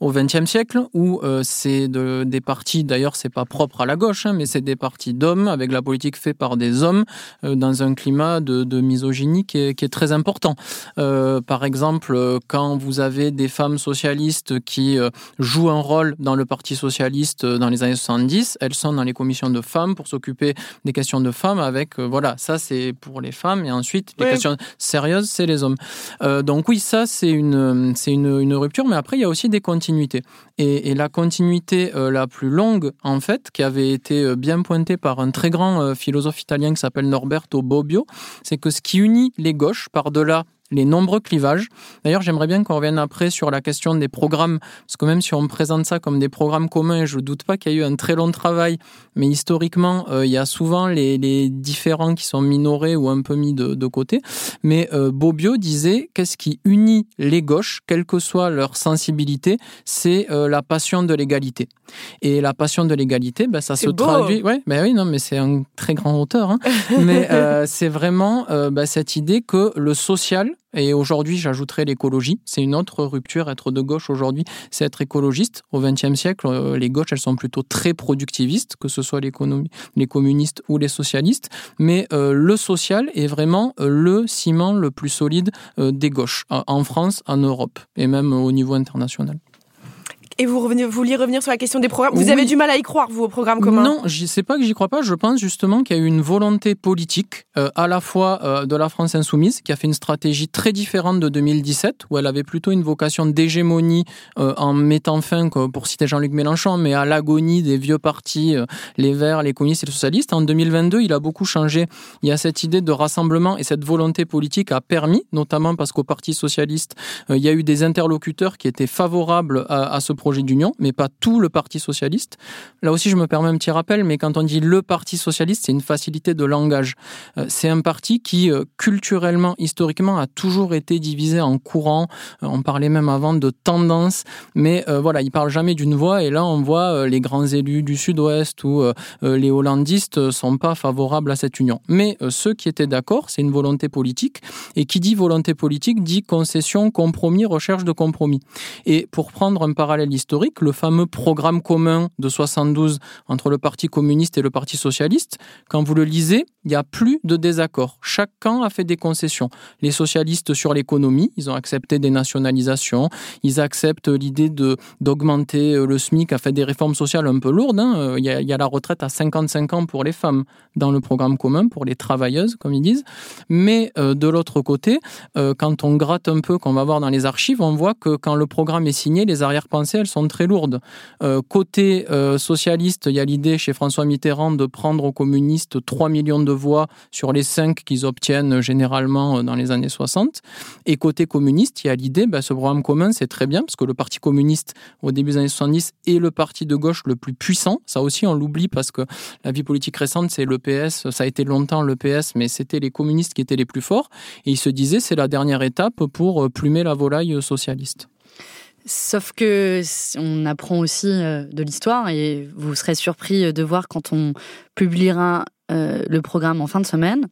au XXe siècle, où c'est de, des partis, d'ailleurs, c'est pas propre à la gauche, hein, mais c'est des partis d'hommes, avec la politique faite par des hommes, dans un climat de, misogynie qui est, qui est, très important. par exemple, quand vous avez des femmes socialistes qui jouent un rôle dans le Parti socialiste dans les années 70, elles sont dans les commission de femmes pour s'occuper des questions de femmes avec, euh, voilà, ça c'est pour les femmes et ensuite les questions sérieuses, c'est les hommes. Euh, donc oui, ça c'est une, c'est une, une, rupture, mais après il y a aussi des continuités. Et, et la continuité euh, la plus longue, en fait, qui avait été bien pointée par un très grand philosophe italien qui s'appelle Norberto Bobbio, c'est que ce qui unit les gauches par-delà les nombreux clivages. D'ailleurs, j'aimerais bien qu'on revienne après sur la question des programmes, parce que même si on présente ça comme des programmes communs, je ne doute pas qu'il y a eu un très long travail, mais historiquement, euh, il y a souvent les, différents qui sont minorés ou un peu mis de, côté. Mais euh, Bobbio disait qu'est-ce qui unit les gauches, quelle que soit leur sensibilité, c'est euh, la passion de l'égalité. Et la passion de l'égalité, ben, ça se traduit. Ouais, ben oui, non, mais c'est un très grand auteur. Hein. mais c'est vraiment ben, cette idée que le social et aujourd'hui, j'ajouterais l'écologie. C'est une autre rupture. Être de gauche aujourd'hui, c'est être écologiste. Au XXe siècle, euh, les gauches, elles sont plutôt très productivistes, que ce soit les communistes ou les socialistes. Mais euh, le social est vraiment euh, le ciment le plus solide des gauches, en France, en Europe et même au niveau international. Et vous, revenez, vous vouliez revenir sur la question des programmes. Vous avez du mal à y croire, vous, au programme commun Non, sais pas que j'y crois pas. Je pense justement qu'il y a eu une volonté politique, euh, à la fois euh, de la France insoumise, qui a fait une stratégie très différente de 2017, où elle avait plutôt une vocation d'hégémonie euh, en mettant fin, pour citer Jean-Luc Mélenchon, mais à l'agonie des vieux partis, les Verts, les communistes et les socialistes. En 2022, il a beaucoup changé. Il y a cette idée de rassemblement et cette volonté politique a permis, notamment parce qu'au Parti socialiste, il y a eu des interlocuteurs qui étaient favorables à, à ce projet projet d'union, mais pas tout le Parti socialiste. Là aussi, je me permets un petit rappel, mais quand on dit le Parti socialiste, c'est une facilité de langage. Euh, c'est un parti qui, euh, culturellement, historiquement, a toujours été divisé en courants. Euh, on parlait même avant de tendance, mais voilà, il parle jamais d'une voix. Et là, on voit les grands élus du Sud-Ouest ou les hollandistes sont pas favorables à cette union. Mais ceux qui étaient d'accord, c'est une volonté politique. Et qui dit volonté politique dit concession, compromis, recherche de compromis. Et pour prendre un parallèle historique, le fameux programme commun de 72 entre le Parti communiste et le Parti socialiste, quand vous le lisez, il n'y a plus de désaccord. Camp a fait des concessions. Les socialistes sur l'économie, ils ont accepté des nationalisations, ils acceptent l'idée de d'augmenter euh, le SMIC, a fait des réformes sociales un peu lourdes. Hein. Euh, il, y a, il y a la retraite à 55 ans pour les femmes dans le programme commun, pour les travailleuses, comme ils disent. Mais euh, de l'autre côté, quand on gratte un peu, qu'on va voir dans les archives, on voit que quand le programme est signé, les arrière-pensées, sont très lourdes. côté socialiste, il y a l'idée chez François Mitterrand de prendre aux communistes 3 millions de voix sur les 5 qu'ils obtiennent généralement dans les années 60. Et côté communiste, il y a l'idée, ben, ce programme commun, c'est très bien, parce que le Parti communiste, au début des années 70, est le parti de gauche le plus puissant. Ça aussi, on l'oublie parce que la vie politique récente, c'est le PS. Ça a été longtemps le PS, mais c'était les communistes qui étaient les plus forts. Et il se disait, c'est la dernière étape pour plumer la volaille socialiste. Sauf que on apprend aussi euh, de l'histoire et vous serez surpris de voir quand on publiera euh, le programme en fin de semaine,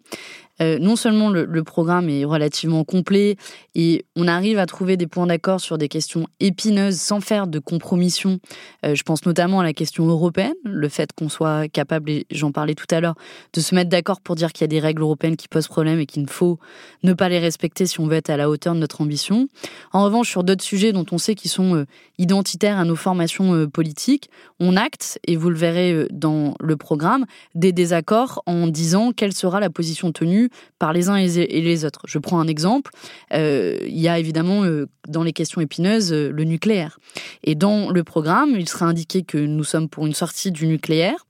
euh, non seulement le, programme est relativement complet et on arrive à trouver des points d'accord sur des questions épineuses sans faire de compromission. Euh, je pense notamment à la question européenne, le fait qu'on soit capable, et j'en parlais tout à l'heure, de se mettre d'accord pour dire qu'il y a des règles européennes qui posent problème et qu'il ne faut ne pas les respecter si on veut être à la hauteur de notre ambition. En revanche, sur d'autres sujets dont on sait qu'ils sont euh, identitaires à nos formations politiques, on acte, et vous le verrez dans le programme, des désaccords en disant quelle sera la position tenue par les uns et les autres. Je prends un exemple. Euh, il y a évidemment euh, dans les questions épineuses euh, le nucléaire. Et dans le programme, il sera indiqué que nous sommes pour une sortie du nucléaire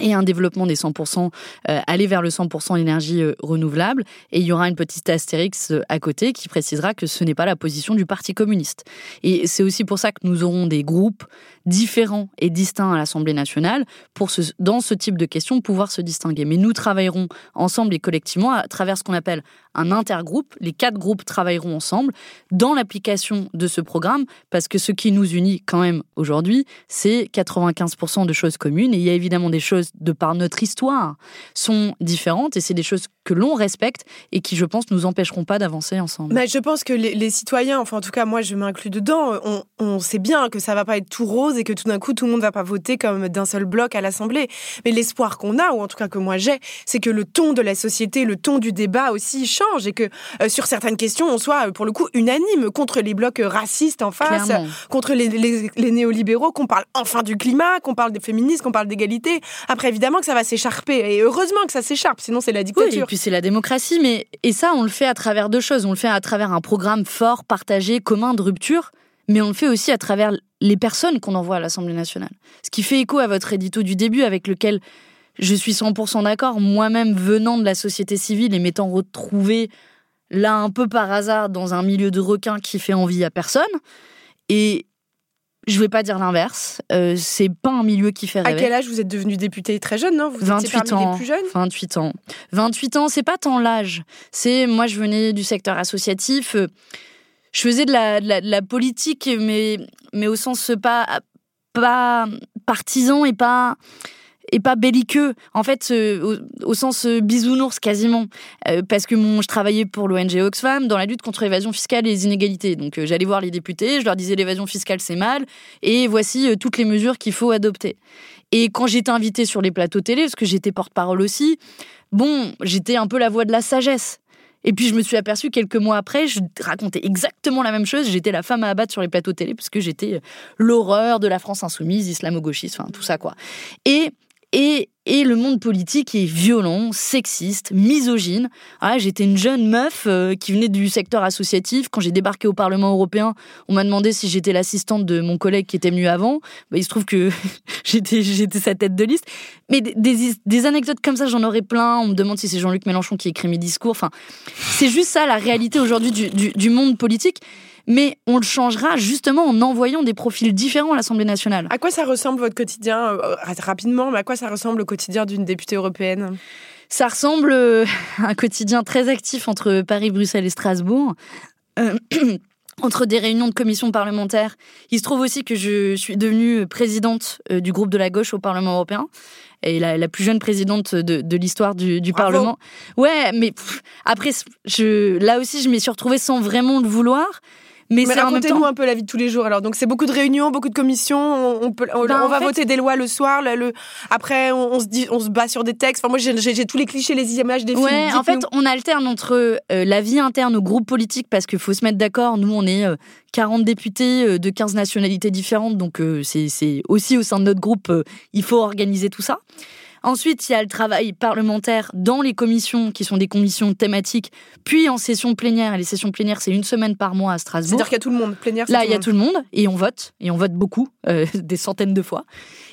et un développement des 100%, aller vers le 100% énergie renouvelable. Et il y aura une petite astérix à côté qui précisera que ce n'est pas la position du Parti communiste. Et c'est aussi pour ça que nous aurons des groupes différents et distincts à l'Assemblée nationale pour, dans ce type de questions, pouvoir se distinguer. Mais nous travaillerons ensemble et collectivement à travers ce qu'on appelle un intergroupe. Les quatre groupes travailleront ensemble dans l'application de ce programme parce que ce qui nous unit quand même aujourd'hui, c'est 95% de choses communes et il y a évidemment des choses de par notre histoire sont différentes et c'est des choses que l'on respecte et qui, je pense, nous empêcheront pas d'avancer ensemble. Mais je pense que les, citoyens, enfin en tout cas moi je m'inclus dedans, on, on, sait bien que ça va pas être tout rose et que tout d'un coup tout le monde va pas voter comme d'un seul bloc à l'Assemblée. Mais l'espoir qu'on a, ou en tout cas que moi j'ai, c'est que le ton de la société, le ton du débat aussi change et que euh, sur certaines questions on soit euh, pour le coup unanime contre les blocs racistes en face, contre les, les néolibéraux, qu'on parle enfin du climat, qu'on parle des féministes, qu'on parle d'égalité. Après évidemment que ça va s'écharper et heureusement que ça s'écharpe, sinon c'est la dictature puis c'est la démocratie, mais et ça, on le fait à travers deux choses. On le fait à travers un programme fort, partagé, commun de rupture, mais on le fait aussi à travers les personnes qu'on envoie à l'Assemblée nationale. Ce qui fait écho à votre édito du début, avec lequel je suis 100% d'accord, moi-même venant de la société civile et m'étant retrouvé là un peu par hasard dans un milieu de requins qui fait envie à personne. Et je vais pas dire l'inverse. Euh, c'est pas un milieu qui fait rêver. À quel âge vous êtes devenu député Très jeune, non? Vous 28 ans. Les plus jeunes? 28 ans. 28 ans, c'est pas tant l'âge. C'est moi, je venais du secteur associatif. Euh, je faisais de la, politique, mais mais au sens pas pas partisan et pas et pas belliqueux, en fait, euh, au, sens euh, bisounours quasiment, euh, parce que mon, je travaillais pour l'ONG Oxfam dans la lutte contre l'évasion fiscale et les inégalités. Donc j'allais voir les députés, je leur disais l'évasion fiscale c'est mal, et voici toutes les mesures qu'il faut adopter. Et quand j'étais invitée sur les plateaux télé, parce que j'étais porte-parole aussi, bon, j'étais un peu la voix de la sagesse. Et puis je me suis aperçue quelques mois après, je racontais exactement la même chose. J'étais la femme à abattre sur les plateaux télé parce que j'étais l'horreur de la France insoumise, islamo-gauchiste, enfin tout ça quoi. Et et, et le monde politique est violent, sexiste, misogyne. Ah, j'étais une jeune meuf euh, qui venait du secteur associatif. Quand j'ai débarqué au Parlement européen, on m'a demandé si j'étais l'assistante de mon collègue qui était venu avant. Bah, il se trouve que j'étais, sa tête de liste. Mais des, anecdotes comme ça, j'en aurais plein. On me demande si c'est Jean-Luc Mélenchon qui écrit mes discours. Enfin, c'est juste ça la réalité aujourd'hui du, monde politique mais on le changera justement en envoyant des profils différents à l'Assemblée nationale. À quoi ça ressemble votre quotidien, euh, rapidement, mais à quoi ça ressemble le quotidien d'une députée européenne Ça ressemble euh, à un quotidien très actif entre Paris, Bruxelles et Strasbourg. Euh, entre des réunions de commissions parlementaires. Il se trouve aussi que je suis devenue présidente du groupe de la gauche au Parlement européen et la, plus jeune présidente de, l'histoire du, Parlement. Ouais, mais après, je, là aussi, je m'y suis retrouvée sans vraiment le vouloir. Mais, racontez-nous un peu la vie de tous les jours. Alors, donc c'est beaucoup de réunions, beaucoup de commissions. On, peut, on, ben, va voter des lois le soir. Le, après, on, se dit, on se bat sur des textes. Enfin, moi, j'ai tous les clichés, les images des ouais, films. en fait, on alterne entre euh, la vie interne au groupe politique parce qu'il faut se mettre d'accord. Nous, on est 40 euh, députés euh, de 15 nationalités différentes, donc c'est aussi au sein de notre groupe, il faut organiser tout ça. Ensuite, il y a le travail parlementaire dans les commissions, qui sont des commissions thématiques, puis en session plénière. Et les sessions plénières, c'est une semaine par mois à Strasbourg. C'est-à-dire qu'il y a tout le monde. Plénière, Là, il y a tout le monde, et on vote, et on vote beaucoup, euh, des centaines de fois.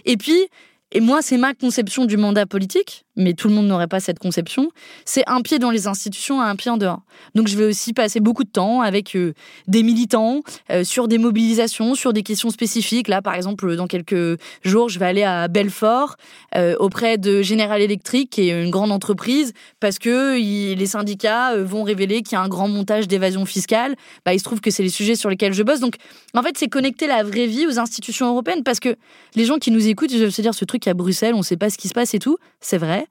Et puis, et moi, c'est ma conception du mandat politique, mais tout le monde n'aurait pas cette conception. C'est un pied dans les institutions et un pied en dehors. Donc je vais aussi passer beaucoup de temps avec euh, des militants euh, sur des mobilisations, sur des questions spécifiques. Là, par exemple, dans quelques jours, je vais aller à Belfort euh, auprès de General Electric, qui est une grande entreprise, parce que les syndicats vont révéler qu'il y a un grand montage d'évasion fiscale. Bah, il se trouve que c'est les sujets sur lesquels je bosse. Donc en fait, c'est connecter la vraie vie aux institutions européennes, parce que les gens qui nous écoutent, ils doivent se dire ce truc à Bruxelles, on ne sait pas ce qui se passe et tout. C'est vrai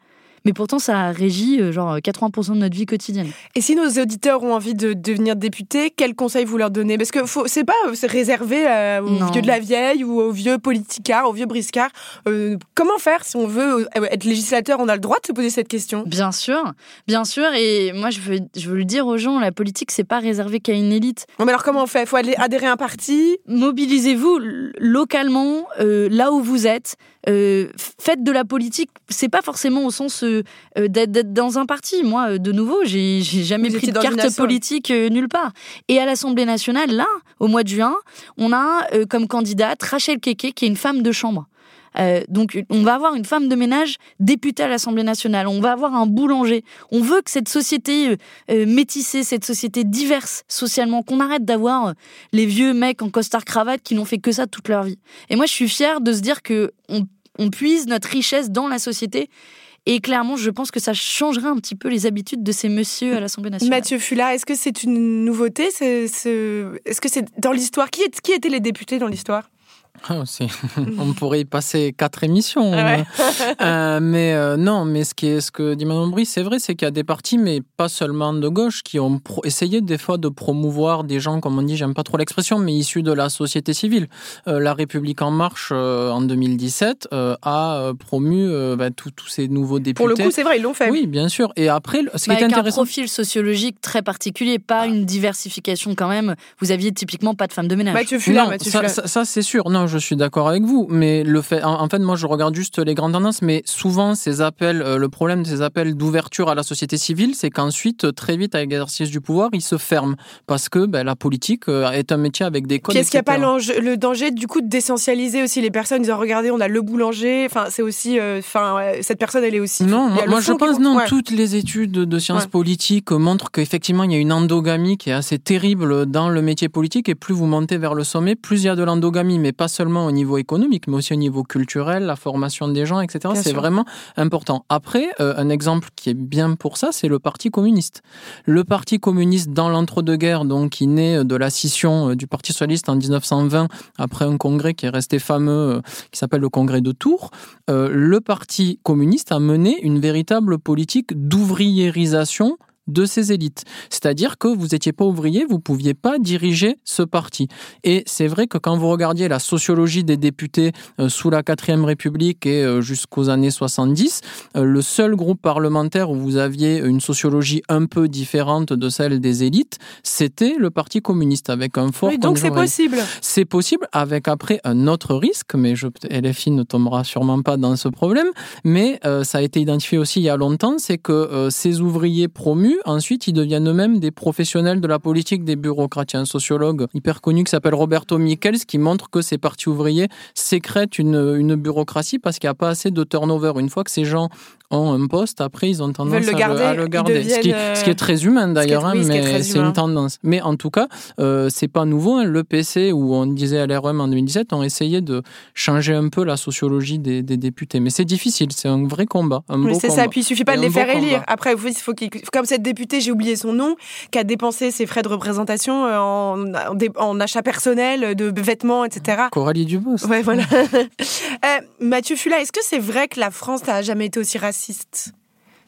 mais pourtant ça régit euh, genre 80% de notre vie quotidienne. Et si nos auditeurs ont envie de devenir députés, quels conseils vous leur donnez? Parce que c'est pas réservé euh, aux vieux de la vieille ou aux vieux politicards, aux vieux briscards. Euh, comment faire si on veut être législateur? On a le droit de se poser cette question. Bien sûr, bien sûr. Et moi je veux, je veux le dire aux gens, la politique c'est pas réservé qu'à une élite. Non mais alors comment on fait? Il faut aller adhérer à un parti? Mobilisez-vous localement, là où vous êtes. Faites de la politique. C'est pas forcément au sens euh, d'être dans un parti. Moi, euh, de nouveau, j'ai jamais pris de carte politique euh, nulle part. Et à l'Assemblée nationale, là, au mois de juin, on a comme candidate Rachel Keke, qui est une femme de chambre. Donc, on va avoir une femme de ménage députée à l'Assemblée nationale. On va avoir un boulanger. On veut que cette société métissée, cette société diverse socialement, qu'on arrête d'avoir les vieux mecs en costard cravate qui n'ont fait que ça toute leur vie. Et moi, je suis fière de se dire que on puise notre richesse dans la société et clairement, je pense que ça changerait un petit peu les habitudes de ces messieurs à l'Assemblée nationale. Mathieu Fula, est-ce que c'est une nouveauté Est-ce que c'est dans l'histoire qui étaient les députés dans l'histoire? Ah, on pourrait y passer quatre émissions. Ah euh, mais euh, non, mais ce, qui est, ce que dit Manon Brie, c'est vrai, c'est qu'il y a des partis, mais pas seulement de gauche, qui ont essayé des fois de promouvoir des gens, comme on dit, j'aime pas trop l'expression, mais issus de la société civile. Euh, la République En Marche, en 2017, a promu bah, tous ces nouveaux députés. Pour le coup, c'est vrai, ils l'ont fait. Oui, bien sûr. Et après, ce qui est intéressant. un profil sociologique très particulier, pas une diversification quand même. Vous aviez typiquement pas de femme de ménage. Mathieu Fuller, non, ça, ça, ça c'est sûr. Non, je suis d'accord avec vous, mais le fait, en, fait, moi, je regarde juste les grandes tendances, mais souvent, ces appels, euh, le problème de ces appels d'ouverture à la société civile, c'est qu'ensuite, très vite, avec l'exercice du pouvoir, ils se ferment parce que ben, la politique euh, est un métier avec des codes. Qu'est-ce qu'il n'y a pas le danger, du coup, de d'essentialiser aussi les personnes, disant, regardez, on a le boulanger, enfin, c'est aussi, euh, enfin, cette personne, elle est aussi. Non, moi, je pense, non, toutes les études de sciences politiques montrent qu'effectivement, il y a une endogamie qui est assez terrible dans le métier politique, et plus vous montez vers le sommet, plus il y a de l'endogamie, mais pas seulement au niveau économique, mais aussi au niveau culturel, la formation des gens, etc. C'est vraiment important. Après, euh, un exemple qui est bien pour ça, c'est le Parti communiste. Le Parti communiste dans l'entre-deux-guerres, donc qui naît de la scission euh, du Parti socialiste en 1920, après un congrès qui est resté fameux, euh, qui s'appelle le congrès de Tours, le Parti communiste a mené une véritable politique d'ouvriérisation de ces élites. C'est-à-dire que vous n'étiez pas ouvrier, vous ne pouviez pas diriger ce parti. Et c'est vrai que quand vous regardiez la sociologie des députés euh, sous la 4 République et euh, jusqu'aux années 70, euh, le seul groupe parlementaire où vous aviez une sociologie un peu différente de celle des élites, c'était le Parti communiste, avec un fort... Oui, donc c'est possible. C'est possible, avec après un autre risque, mais je, LFI ne tombera sûrement pas dans ce problème, mais ça a été identifié aussi il y a longtemps, c'est que ces ouvriers promus Ensuite, ils deviennent eux-mêmes des professionnels de la politique, des bureaucrates. Un sociologue hyper connu qui s'appelle Roberto Michels qui montre que ces partis ouvriers sécrètent une bureaucratie parce qu'il n'y a pas assez de turnover. Une fois que ces gens ont un poste, après, ils ont tendance le garder, à, le, garder. Ce qui, ce, qui est, très humain d'ailleurs, hein, mais c'est une tendance. Mais en tout cas, euh, c'est pas nouveau. Hein. Le PC, où on disait à l'REM en 2017, ont essayé de changer un peu la sociologie des, des députés. Mais c'est difficile, c'est un vrai combat. c'est ça, puis il suffit pas de les faire élire. Après, il faut comme cette députée, j'ai oublié son nom, qui a dépensé ses frais de représentation euh, en, en, achat personnel de vêtements, etc. Coralie Dubos. Ouais, voilà. euh, Mathieu Fula, est-ce que c'est vrai que la France n'a jamais été aussi raciste raciste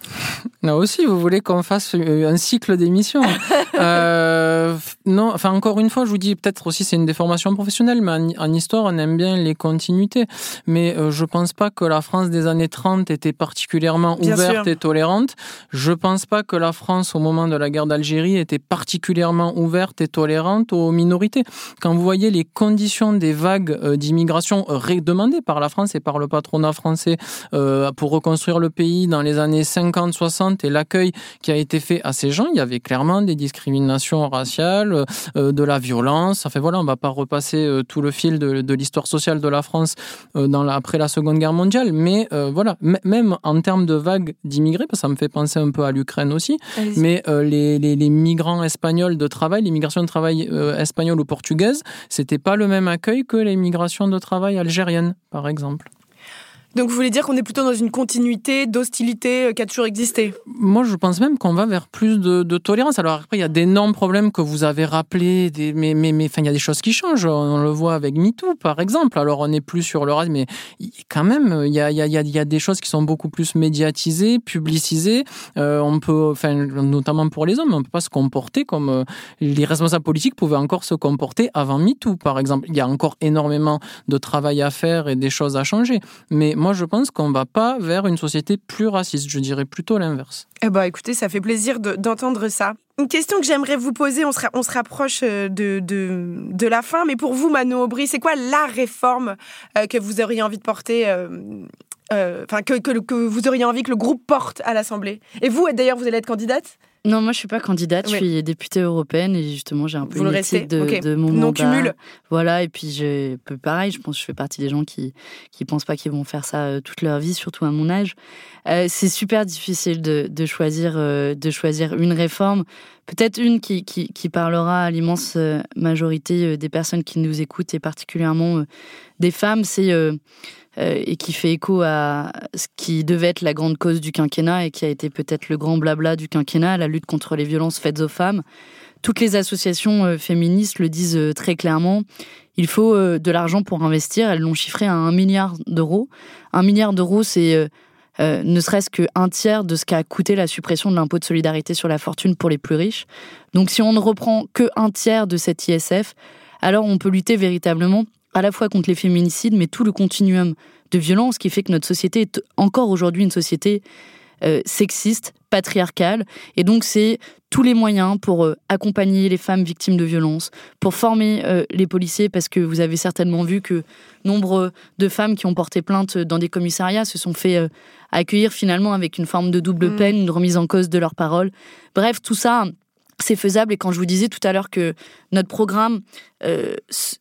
Là aussi, vous voulez qu'on fasse un cycle d'émissions. euh, non, enfin, encore une fois, je vous dis, peut-être aussi c'est une déformation professionnelle, mais en, histoire, on aime bien les continuités. Mais euh, je pense pas que la France des années 30 était particulièrement ouverte et tolérante. Je pense pas que la France, au moment de la guerre d'Algérie, était particulièrement ouverte et tolérante aux minorités. Quand vous voyez les conditions des vagues euh, d'immigration demandées par la France et par le patronat français euh, pour reconstruire le pays dans les années 50, 60 et l'accueil qui a été fait à ces gens, il y avait clairement des discriminations raciales, euh, de la violence. Enfin voilà, on va pas repasser euh, tout le fil de, l'histoire sociale de la France euh, dans après la Seconde Guerre mondiale, mais voilà, même en termes de vagues d'immigrés, ça me fait penser un peu à l'Ukraine aussi, mais les, les, migrants espagnols de travail, l'immigration de travail espagnole ou portugaise, c'était pas le même accueil que l'immigration de travail algérienne, par exemple. Donc vous voulez dire qu'on est plutôt dans une continuité d'hostilité euh, qui a toujours existé? Moi, je pense même qu'on va vers plus de, tolérance. Alors après, il y a d'énormes problèmes que vous avez rappelés, mais, mais, mais enfin, il y a des choses qui changent. On le voit avec MeToo, par exemple. Alors on n'est plus sur le reste, mais quand même, il y a, il y, a, y a des choses qui sont beaucoup plus médiatisées, publicisées. Euh, on peut, enfin, notamment pour les hommes, on ne peut pas se comporter comme euh, les responsables politiques pouvaient encore se comporter avant MeToo, par exemple. Il y a encore énormément de travail à faire et des choses à changer. Mais moi, je pense qu'on ne va pas vers une société plus raciste. Je dirais plutôt l'inverse. Eh ben, écoutez, ça fait plaisir d'entendre ça. Une question que j'aimerais vous poser, on se, on se rapproche euh, de, de, de, la fin, mais pour vous, Mano Aubry, c'est quoi la réforme euh, que vous auriez envie de porter euh, enfin que, que, que, vous auriez envie que le groupe porte à l'Assemblée? Et vous, d'ailleurs, vous allez être candidate? Non, moi je suis pas candidate, je suis députée européenne et justement j'ai un peu une de, de, mon non cumul. Voilà et puis je pareil, je pense que je fais partie des gens qui qui pensent pas qu'ils vont faire ça euh, toute leur vie, surtout à mon âge. Euh, c'est super difficile de, de choisir euh, de choisir une réforme, peut-être une qui, qui, qui parlera à l'immense majorité des personnes qui nous écoutent et particulièrement des femmes. C'est et qui fait écho à ce qui devait être la grande cause du quinquennat et qui a été peut-être le grand blabla du quinquennat, la lutte contre les violences faites aux femmes. Toutes les associations euh, féministes le disent euh, très clairement. Il faut de l'argent pour investir. Elles l'ont chiffré à un milliard d'euros. Un milliard d'euros, c'est ne serait-ce qu'un tiers de ce qu'a coûté la suppression de l'impôt de solidarité sur la fortune pour les plus riches. Donc si on ne reprend que un tiers de cet ISF, alors on peut lutter véritablement à la fois contre les féminicides, mais tout le continuum de violence qui fait que notre société est encore aujourd'hui une société euh, sexiste, patriarcale. Et donc, c'est tous les moyens pour euh, accompagner les femmes victimes de violences, pour former euh, les policiers, parce que vous avez certainement vu que nombre de femmes qui ont porté plainte dans des commissariats se sont fait accueillir finalement avec une forme de double mmh. peine, une remise en cause de leurs paroles. Bref, tout ça c'est faisable. Et quand je vous disais tout à l'heure que notre programme euh,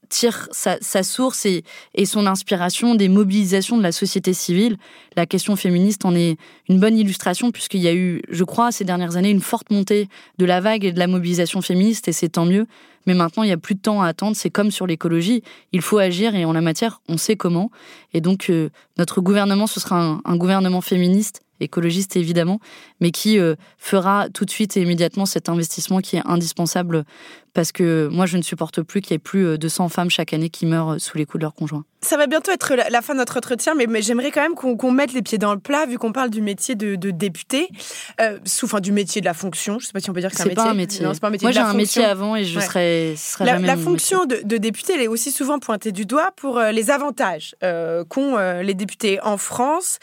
tire sa, source et, son inspiration des mobilisations de la société civile, la question féministe en est une bonne illustration puisqu'il y a eu, je crois, ces dernières années, une forte montée de la vague et de la mobilisation féministe et c'est tant mieux. Mais maintenant, il n'y a plus de temps à attendre. C'est comme sur l'écologie. Il faut agir et en la matière, on sait comment. Et donc, euh, notre gouvernement, ce sera un gouvernement féministe écologiste évidemment, mais qui euh, fera tout de suite et immédiatement cet investissement qui est indispensable parce que moi je ne supporte plus qu'il y ait plus de 100 femmes chaque année qui meurent sous les coups de leur conjoint. Ça va bientôt être la, fin de notre entretien, mais, mais j'aimerais quand même qu'on mette les pieds dans le plat, vu qu'on parle du métier de, député, euh, sous, enfin du métier de la fonction. Je ne sais pas si on peut dire que c'est un métier. Pas un métier. Non, pas un métier. Moi j'ai un métier avant et je serais, la, la fonction de, député, elle est aussi souvent pointée du doigt pour euh, les avantages euh, qu'ont euh, les députés en France.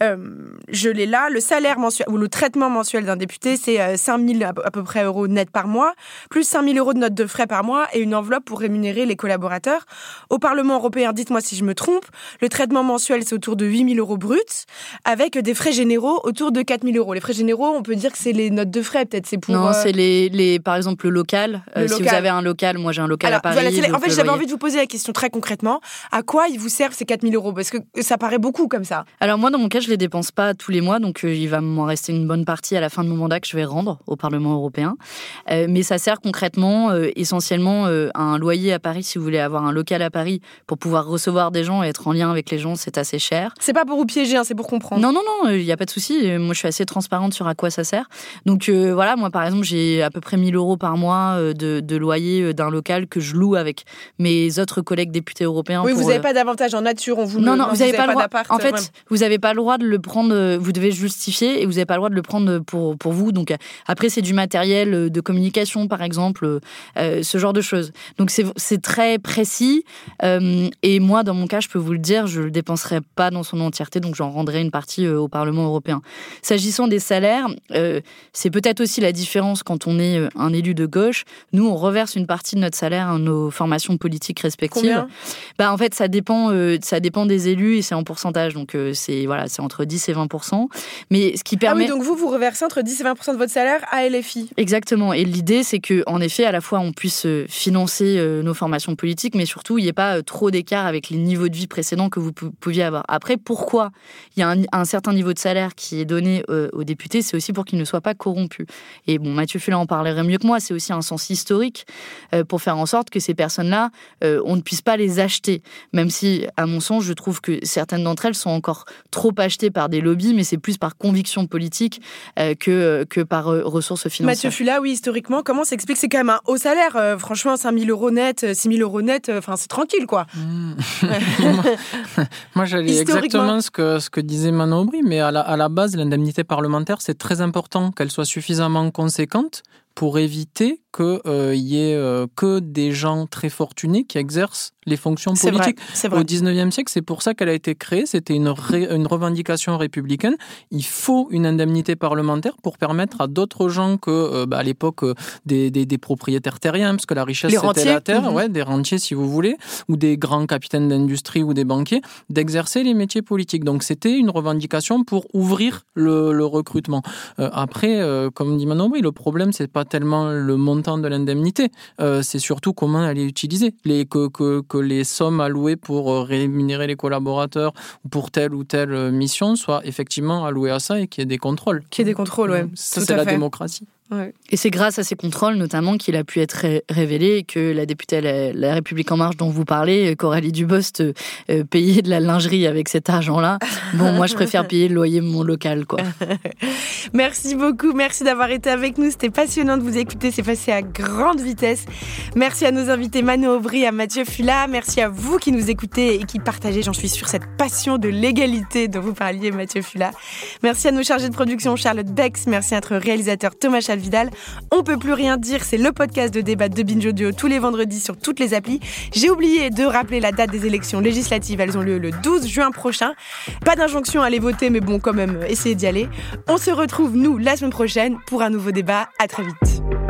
je l'ai là, le salaire mensuel ou le traitement mensuel d'un député, c'est 5 000 à peu près euros net par mois, plus 5 000 euros de notes de frais par mois et une enveloppe pour rémunérer les collaborateurs. Au Parlement européen, dites-moi si je me trompe, le traitement mensuel, c'est autour de 8 000 euros bruts, avec des frais généraux autour de 4 000 euros. Les frais généraux, on peut dire que c'est les notes de frais, peut-être. C'est pour. Non, euh, c'est les, les, par exemple, le local. Euh, si vous avez un local, moi j'ai un local à Paris. en fait, j'avais envie de vous poser la question très concrètement. À quoi ils vous servent ces 4 000 euros? Parce que ça paraît beaucoup comme ça. Alors, moi, dans mon cas, je les dépense pas tous les mois, donc euh, il va m'en rester une bonne partie à la fin de mon mandat que je vais rendre au Parlement européen. mais ça sert concrètement euh, essentiellement euh, un loyer à Paris. Si vous voulez avoir un local à Paris pour pouvoir recevoir des gens et être en lien avec les gens, c'est assez cher. C'est pas pour vous piéger, hein, c'est pour comprendre. Non, non, non, il n'y a pas de souci. Moi, je suis assez transparente sur à quoi ça sert. Donc voilà, moi, par exemple, j'ai à peu près 1000 euros par mois de, de loyer d'un local que je loue avec mes autres collègues députés européens. Oui, vous n'avez pas d'avantage en nature, on vous Non, non, vous n'avez pas, le droit. En fait, vous n'avez pas le droit de le prendre. Vous devez justifier et vous n'avez pas le droit de le prendre pour pour vous. Donc après, c'est du matériel de communication, par exemple, euh, ce genre de choses. Donc c'est très précis. Euh, et moi, dans mon cas, je peux vous le dire, je le dépenserai pas dans son entièreté, donc j'en rendrai une partie euh, au Parlement européen. S'agissant des salaires, c'est peut-être aussi la différence quand on est un élu de gauche. Nous, on reverse une partie de notre salaire à nos formations politiques respectives. bah, en fait, ça dépend, ça dépend des élus et c'est en pourcentage. Donc c'est voilà, c'est entre 10 et 20 Mais ce qui permet. Ah oui, donc vous, vous reversez entre 10 et 20% de votre salaire à LFI. Exactement. Et l'idée, c'est que, en effet, à la fois, on puisse euh, financer euh, nos formations politiques, mais surtout, il n'y ait pas euh, trop d'écart avec les niveaux de vie précédents que vous pouviez avoir. Après, pourquoi il y a un, certain niveau de salaire qui est donné aux députés C'est aussi pour qu'ils ne soient pas corrompus. Et bon, Mathieu Fuller en parlerait mieux que moi. C'est aussi un sens historique pour faire en sorte que ces personnes-là, on ne puisse pas les acheter. Même si, à mon sens, je trouve que certaines d'entre elles sont encore trop achetées par des lobbies, mais c'est plus par conviction politique que, que par ressources financières. Mathieu Fuller, oui, historiquement, comment s'explique? C'est quand même un haut salaire. Euh, franchement, 5 000 euros net, 6 000 euros net, euh, c'est tranquille, quoi. Mmh. moi, j'allais exactement ce que, ce que disait Manon Aubry, mais à la, à la base, l'indemnité parlementaire, c'est très important qu'elle soit suffisamment conséquente pour éviter qu'il euh, y ait euh, que des gens très fortunés qui exercent les fonctions politiques. Au 19e siècle, c'est pour ça qu'elle a été créée. C'était une, une revendication républicaine. Il faut une indemnité parlementaire pour permettre à d'autres gens que, euh, bah, à l'époque, des, des, propriétaires terriens, parce que la richesse c'était la terre, mhm. ouais, des rentiers si vous voulez, ou des grands capitaines d'industrie ou des banquiers, d'exercer les métiers politiques. Donc c'était une revendication pour ouvrir le, le recrutement. après, comme dit Manon, oui, le problème c'est pas tellement le montant de l'indemnité, euh, c'est surtout comment elle est utilisée. Les, que, que, que, les sommes allouées pour euh, rémunérer les collaborateurs ou pour telle ou telle euh, mission soient effectivement allouées à ça et qu'il y ait des contrôles. Qu'il y ait des contrôles, oui. Ça, c'est la démocratie. Et c'est grâce à ces contrôles notamment qu'il a pu être révélé que la députée la, la République en marche dont vous parlez, Coralie Dubost, euh, payait de la lingerie avec cet argent-là. Bon, moi je préfère payer le loyer de mon local, quoi. merci beaucoup, merci d'avoir été avec nous. C'était passionnant de vous écouter, c'est passé à grande vitesse. Merci à nos invités Manu Aubry, à Mathieu Fula. Merci à vous qui nous écoutez et qui partagez, j'en suis sûre, cette passion de l'égalité dont vous parliez, Mathieu Fula. Merci à nos chargés de production Charlotte Bex, merci à notre réalisateur Thomas Chal Vidal. On peut plus rien dire, c'est le podcast de débat de Binge Audio tous les vendredis sur toutes les applis. J'ai oublié de rappeler la date des élections législatives, elles ont lieu le 12 juin prochain. Pas d'injonction à aller voter, mais bon, quand même, essayez d'y aller. On se retrouve, nous, la semaine prochaine pour un nouveau débat. À très vite.